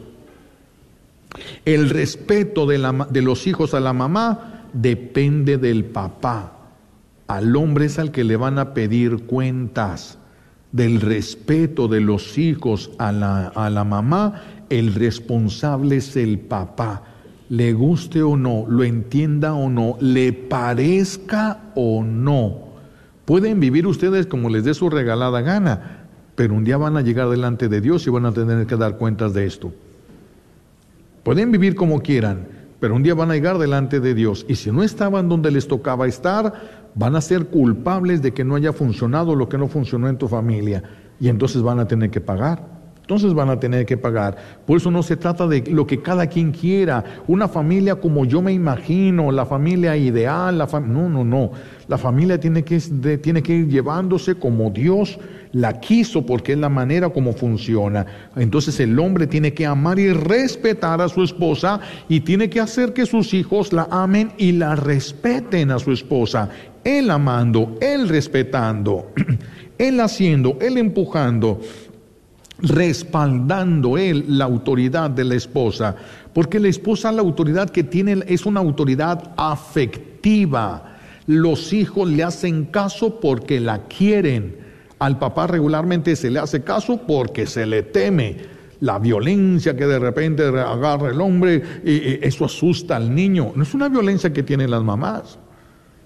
El respeto de, los hijos a la mamá depende del papá. Al hombre es al que le van a pedir cuentas. Del respeto de los hijos a la, mamá, el responsable es el papá. Le guste o no, lo entienda o no, le parezca o no. Pueden vivir ustedes como les dé su regalada gana, pero un día van a llegar delante de Dios y van a tener que dar cuentas de esto. Pueden vivir como quieran, pero un día van a llegar delante de Dios y si no estaban donde les tocaba estar, van a ser culpables de que no haya funcionado lo que no funcionó en tu familia y entonces van a tener que pagar. Entonces van a tener que pagar. Por eso no se trata de lo que cada quien quiera, una familia como yo me imagino, la familia ideal, la no, no, no. La familia tiene que, tiene que ir llevándose como Dios la quiso porque es la manera como funciona. Entonces el hombre tiene que amar y respetar a su esposa y tiene que hacer que sus hijos la amen y la respeten a su esposa. Él amando, él respetando, *clears throat* él haciendo, él empujando, respaldando él la autoridad de la esposa, porque la esposa la autoridad que tiene es una autoridad afectiva. Los hijos le hacen caso porque la quieren al papá regularmente se le hace caso porque se le teme la violencia que de repente agarra el hombre y, eso asusta al niño. No es una violencia que tienen las mamás.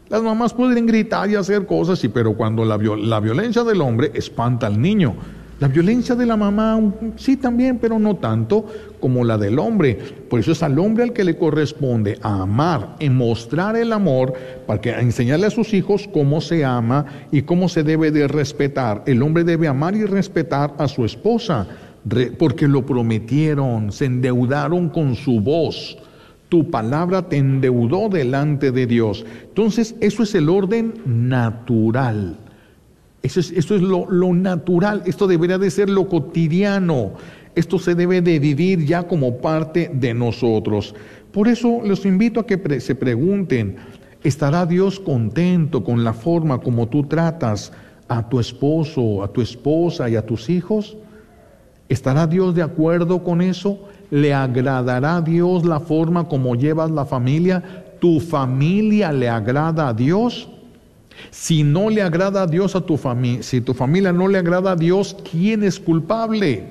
Las mamás pueden gritar y hacer cosas, pero cuando la, la violencia del hombre espanta al niño. La violencia de la mamá, sí también, pero no tanto como la del hombre. Por eso es al hombre al que le corresponde a amar, en mostrar el amor, para que enseñarle a sus hijos cómo se ama y cómo se debe de respetar. El hombre debe amar y respetar a su esposa, porque lo prometieron, se endeudaron con su voz. Tu palabra te endeudó delante de Dios. Entonces, eso es el orden natural. Eso es, es lo, natural, esto debería de ser lo cotidiano, esto se debe de vivir ya como parte de nosotros. Por eso los invito a que se pregunten, ¿estará Dios contento con la forma como tú tratas a tu esposo, a tu esposa y a tus hijos? ¿Estará Dios de acuerdo con eso? ¿Le agradará a Dios la forma como llevas la familia? ¿Tu familia le agrada a Dios? Si no le agrada a Dios a tu familia, si tu familia no le agrada a Dios, ¿quién es culpable?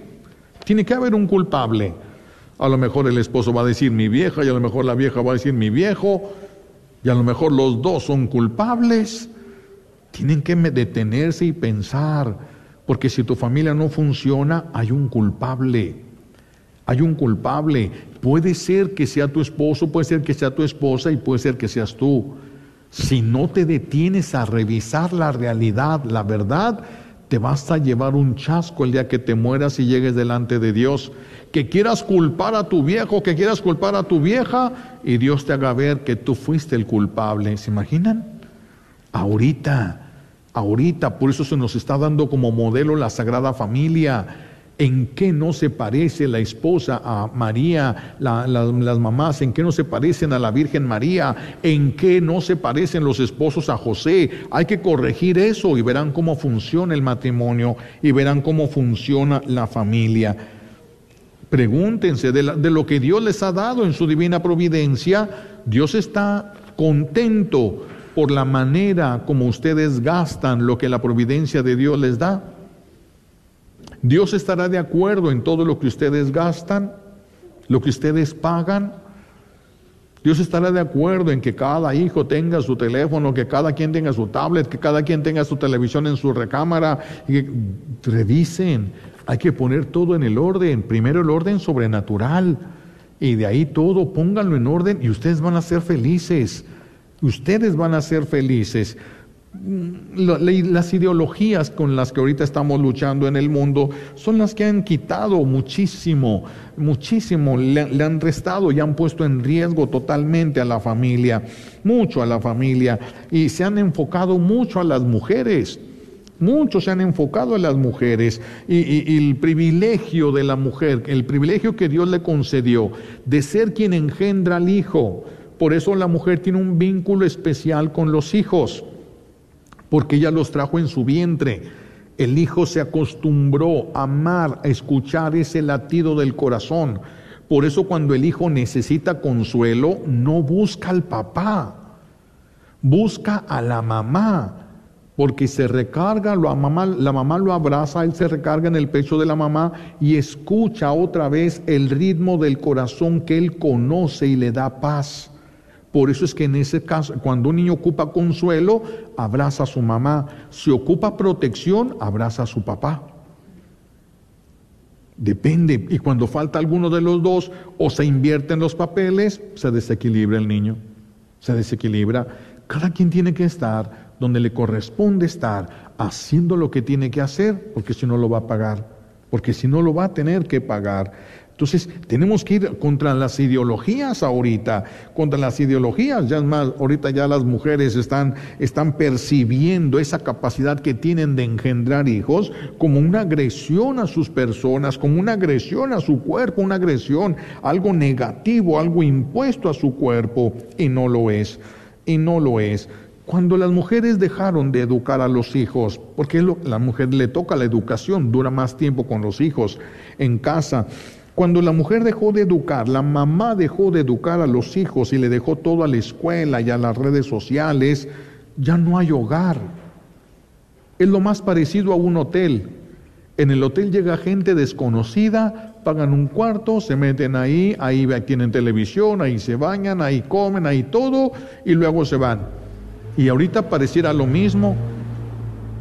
Tiene que haber un culpable. A lo mejor el esposo va a decir mi vieja y a lo mejor la vieja va a decir mi viejo y a lo mejor los dos son culpables. Tienen que detenerse y pensar, porque si tu familia no funciona, hay un culpable. Hay un culpable. Puede ser que sea tu esposo, puede ser que sea tu esposa y puede ser que seas tú. Si no te detienes a revisar la realidad, la verdad, te vas a llevar un chasco el día que te mueras y llegues delante de Dios. Que quieras culpar a tu viejo, que quieras culpar a tu vieja y Dios te haga ver que tú fuiste el culpable. ¿Se imaginan? Ahorita, ahorita, por eso se nos está dando como modelo la Sagrada Familia ¿En qué no se parece la esposa a María, las mamás? ¿En qué no se parecen a la Virgen María? ¿En qué no se parecen los esposos a José? Hay que corregir eso y verán cómo funciona el matrimonio y verán cómo funciona la familia. Pregúntense de, de lo que Dios les ha dado en su divina providencia. Dios está contento por la manera como ustedes gastan lo que la providencia de Dios les da. Dios estará de acuerdo en todo lo que ustedes gastan, lo que ustedes pagan. Dios estará de acuerdo en que cada hijo tenga su teléfono, que cada quien tenga su tablet, que cada quien tenga su televisión en su recámara. Revisen, hay que poner todo en el orden. Primero el orden sobrenatural. Y de ahí todo, pónganlo en orden y ustedes van a ser felices. Ustedes van a ser felices las ideologías con las que ahorita estamos luchando en el mundo son las que han quitado muchísimo, muchísimo, le, han restado y han puesto en riesgo totalmente a la familia, mucho a la familia, y se han enfocado mucho a las mujeres. Muchos se han enfocado a las mujeres y el privilegio de la mujer, el privilegio que Dios le concedió de ser quien engendra al hijo. Por eso la mujer tiene un vínculo especial con los hijos porque ella los trajo en su vientre. El hijo se acostumbró a amar, a escuchar ese latido del corazón. Por eso cuando el hijo necesita consuelo, no busca al papá, busca a la mamá, porque se recarga, la mamá, la mamá lo abraza, él se recarga en el pecho de la mamá y escucha otra vez el ritmo del corazón que él conoce y le da paz. Por eso es que en ese caso, cuando un niño ocupa consuelo, abraza a su mamá. Si ocupa protección, abraza a su papá. Depende. Y cuando falta alguno de los dos o se invierten los papeles, se desequilibra el niño. Se desequilibra. Cada quien tiene que estar donde le corresponde estar, haciendo lo que tiene que hacer, porque si no lo va a pagar. Porque si no lo va a tener que pagar. Entonces, tenemos que ir contra las ideologías ahorita, contra las ideologías, ya es más, ahorita ya las mujeres están, están percibiendo esa capacidad que tienen de engendrar hijos como una agresión a sus personas, como una agresión a su cuerpo, una agresión, algo negativo, algo impuesto a su cuerpo, y no lo es, y no lo es. Cuando las mujeres dejaron de educar a los hijos, porque a la mujer le toca la educación, dura más tiempo con los hijos en casa, cuando la mujer dejó de educar, la mamá dejó de educar a los hijos y le dejó todo a la escuela y a las redes sociales, ya no hay hogar. Es lo más parecido a un hotel. En el hotel llega gente desconocida, pagan un cuarto, se meten ahí, ahí tienen televisión, ahí se bañan, ahí comen, ahí todo, y luego se van. Y ahorita pareciera lo mismo.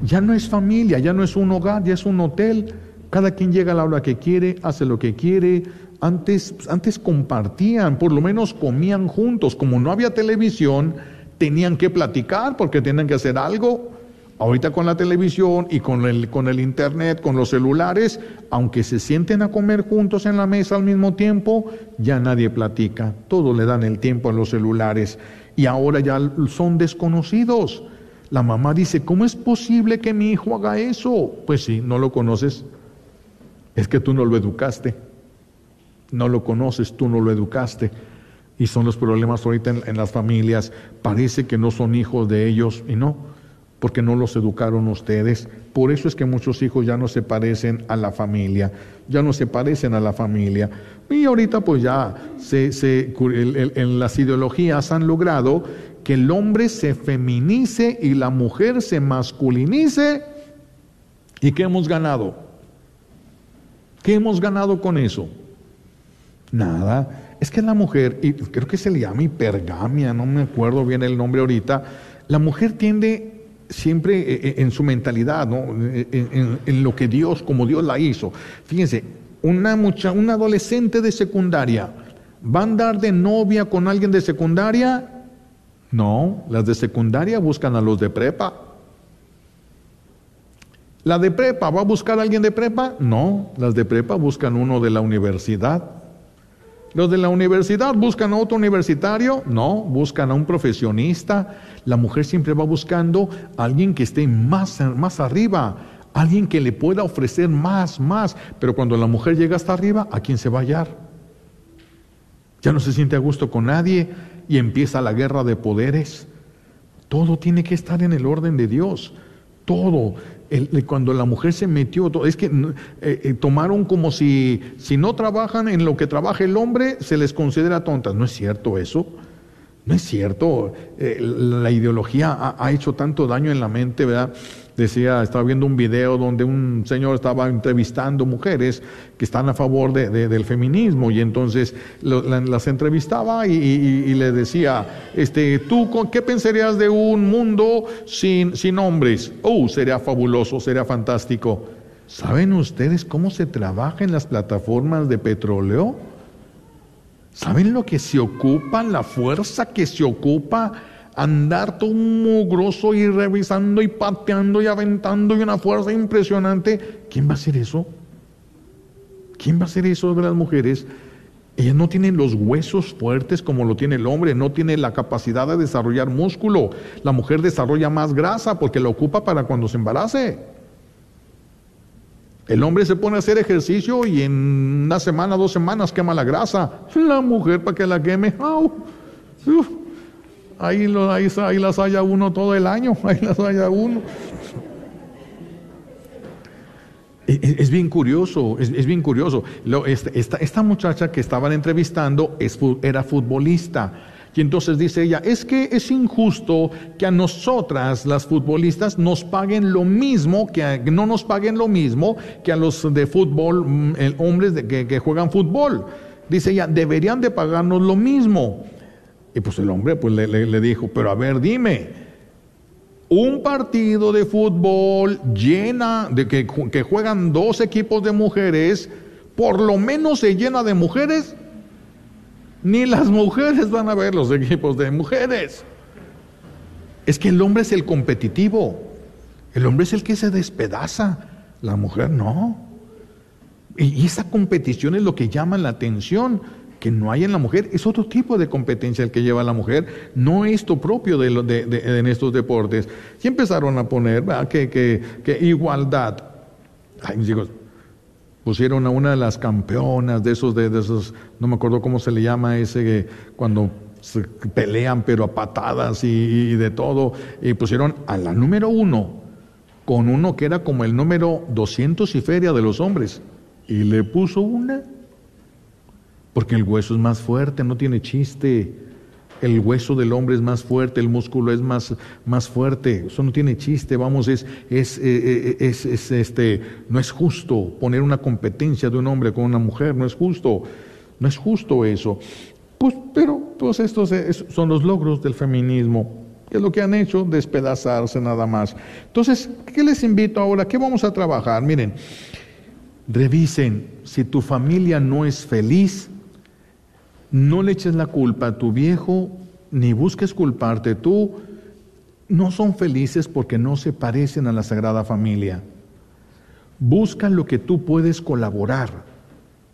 Ya no es familia, ya no es un hogar, ya es un hotel. Cada quien llega a la hora que quiere, hace lo que quiere. Antes, antes compartían, por lo menos comían juntos. Como no había televisión, tenían que platicar porque tenían que hacer algo. Ahorita con la televisión y con el, con el internet, con los celulares, aunque se sienten a comer juntos en la mesa al mismo tiempo, ya nadie platica. Todo le dan el tiempo a los celulares y ahora ya son desconocidos. La mamá dice, ¿cómo es posible que mi hijo haga eso? Pues sí, no lo conoces. Es que tú no lo educaste, no lo conoces, tú no lo educaste. Y son los problemas ahorita en, las familias. Parece que no son hijos de ellos y no. porque no los educaron ustedes. Por eso es que muchos hijos ya no se parecen a la familia, ya no se parecen a la familia. Y ahorita pues ya se, en las ideologías han logrado que el hombre se feminice y la mujer se masculinice. ¿Y qué hemos ganado? ¿Qué hemos ganado con eso? Nada. Es que la mujer, y creo que se le llama hipergamia, no me acuerdo bien el nombre ahorita, la mujer tiende siempre eh, eh, en su mentalidad, ¿no? en, lo que Dios, como Dios la hizo. Fíjense, una, mucha, una adolescente de secundaria, ¿va a andar de novia con alguien de secundaria? No, las de secundaria buscan a los de prepa. ¿La de prepa va a buscar a alguien de prepa? No, las de prepa buscan uno de la universidad. ¿Los de la universidad buscan a otro universitario? No, buscan a un profesionista. La mujer siempre va buscando a alguien que esté más, más arriba, alguien que le pueda ofrecer más, más. Pero cuando la mujer llega hasta arriba, ¿a quién se va a hallar? Ya no se siente a gusto con nadie y empieza la guerra de poderes. Todo tiene que estar en el orden de Dios. Todo cuando la mujer se metió, es que eh, eh, tomaron como si, si no trabajan en lo que trabaja el hombre, se les considera tontas. No es cierto eso. No es cierto. Eh, la ideología ha, ha, hecho tanto daño en la mente, ¿verdad? Decía, estaba viendo un video donde un señor estaba entrevistando mujeres que están a favor de, del feminismo y entonces las entrevistaba y, le decía, este, ¿tú qué pensarías de un mundo sin, sin hombres? Oh, sería fabuloso, sería fantástico. ¿Saben ustedes cómo se trabaja en las plataformas de petróleo? ¿Saben lo que se ocupa, la fuerza que se ocupa? Andar todo mugroso y revisando y pateando y aventando y una fuerza impresionante. ¿Quién va a hacer eso? ¿Quién va a hacer eso de las mujeres? Ellas no tienen los huesos fuertes como lo tiene el hombre, no tiene la capacidad de desarrollar músculo. La mujer desarrolla más grasa porque la ocupa para cuando se embarace. El hombre se pone a hacer ejercicio y en una semana, dos semanas quema la grasa. La mujer para que la queme, Ahí, lo, ahí, las haya uno todo el año, *laughs* ahí las haya uno. Es, bien curioso, es, bien curioso. Este, esta, esta, muchacha que estaban entrevistando era futbolista. Y entonces dice ella, es que es injusto que a nosotras, las futbolistas, nos paguen lo mismo, que no nos paguen lo mismo que a los de fútbol, mm, hombres de, que, que juegan fútbol. Dice ella, deberían de pagarnos lo mismo. Y pues el hombre pues le, dijo, pero a ver, dime, un partido de fútbol llena, de que, que, juegan dos equipos de mujeres, por lo menos se llena de mujeres. Ni las mujeres van a ver los equipos de mujeres. Es que el hombre es el competitivo. El hombre es el que se despedaza. La mujer no. Y esa competición es lo que llama la atención que no hay en la mujer, es otro tipo de competencia el que lleva la mujer, no es esto propio de, de, en estos deportes. Y empezaron a poner que, que, igualdad. Ay, mis hijos, pusieron a una de las campeonas de esos, de, esos, no me acuerdo cómo se le llama ese, cuando se pelean pero a patadas y, y, de todo, y pusieron a la número uno con uno que era como el número 200 y feria de los hombres, y le puso una porque el hueso es más fuerte, no tiene chiste. El hueso del hombre es más fuerte, el músculo es más, más fuerte. Eso no tiene chiste, vamos, es, es, eh, eh, es, es, este, no es justo poner una competencia de un hombre con una mujer, no es justo, no es justo eso. Pues, pero todos estos son los logros del feminismo, es lo que han hecho, despedazarse nada más. Entonces, ¿qué les invito ahora? ¿Qué vamos a trabajar? Miren, revisen, si tu familia no es feliz, no le eches la culpa a tu viejo, ni busques culparte tú. No son felices porque no se parecen a la Sagrada Familia. Busca lo que tú puedes colaborar.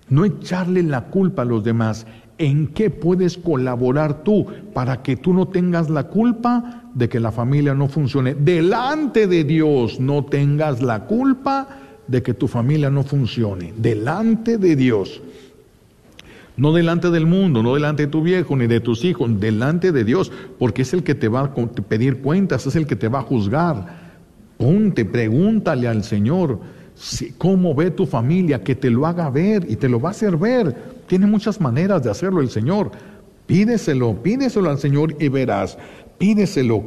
No echarle la culpa a los demás. ¿En qué puedes colaborar tú para que tú no tengas la culpa de que la familia no funcione? Delante de Dios no tengas la culpa de que tu familia no funcione. Delante de Dios. No delante del mundo, no delante de tu viejo ni de tus hijos, delante de Dios, porque es el que te va a pedir cuentas, es el que te va a juzgar. Ponte, pregúntale al Señor cómo ve tu familia, que te lo haga ver y te lo va a hacer ver. Tiene muchas maneras de hacerlo el Señor. Pídeselo, pídeselo al Señor y verás. Pídeselo,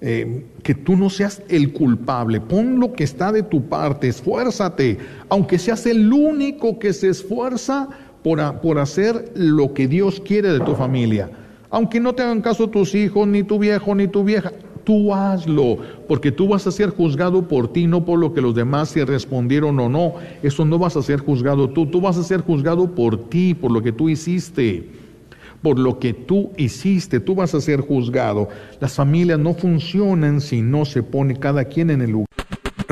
eh, que tú no seas el culpable. Pon lo que está de tu parte, esfuérzate, aunque seas el único que se esfuerza por, por hacer lo que Dios quiere de tu familia. Aunque no te hagan caso tus hijos, ni tu viejo, ni tu vieja, tú hazlo, porque tú vas a ser juzgado por ti, no por lo que los demás se respondieron o no. Eso no vas a ser juzgado tú, tú vas a ser juzgado por ti, por lo que tú hiciste por lo que tú hiciste, tú vas a ser juzgado. Las familias no funcionan si no se pone cada quien en el lugar.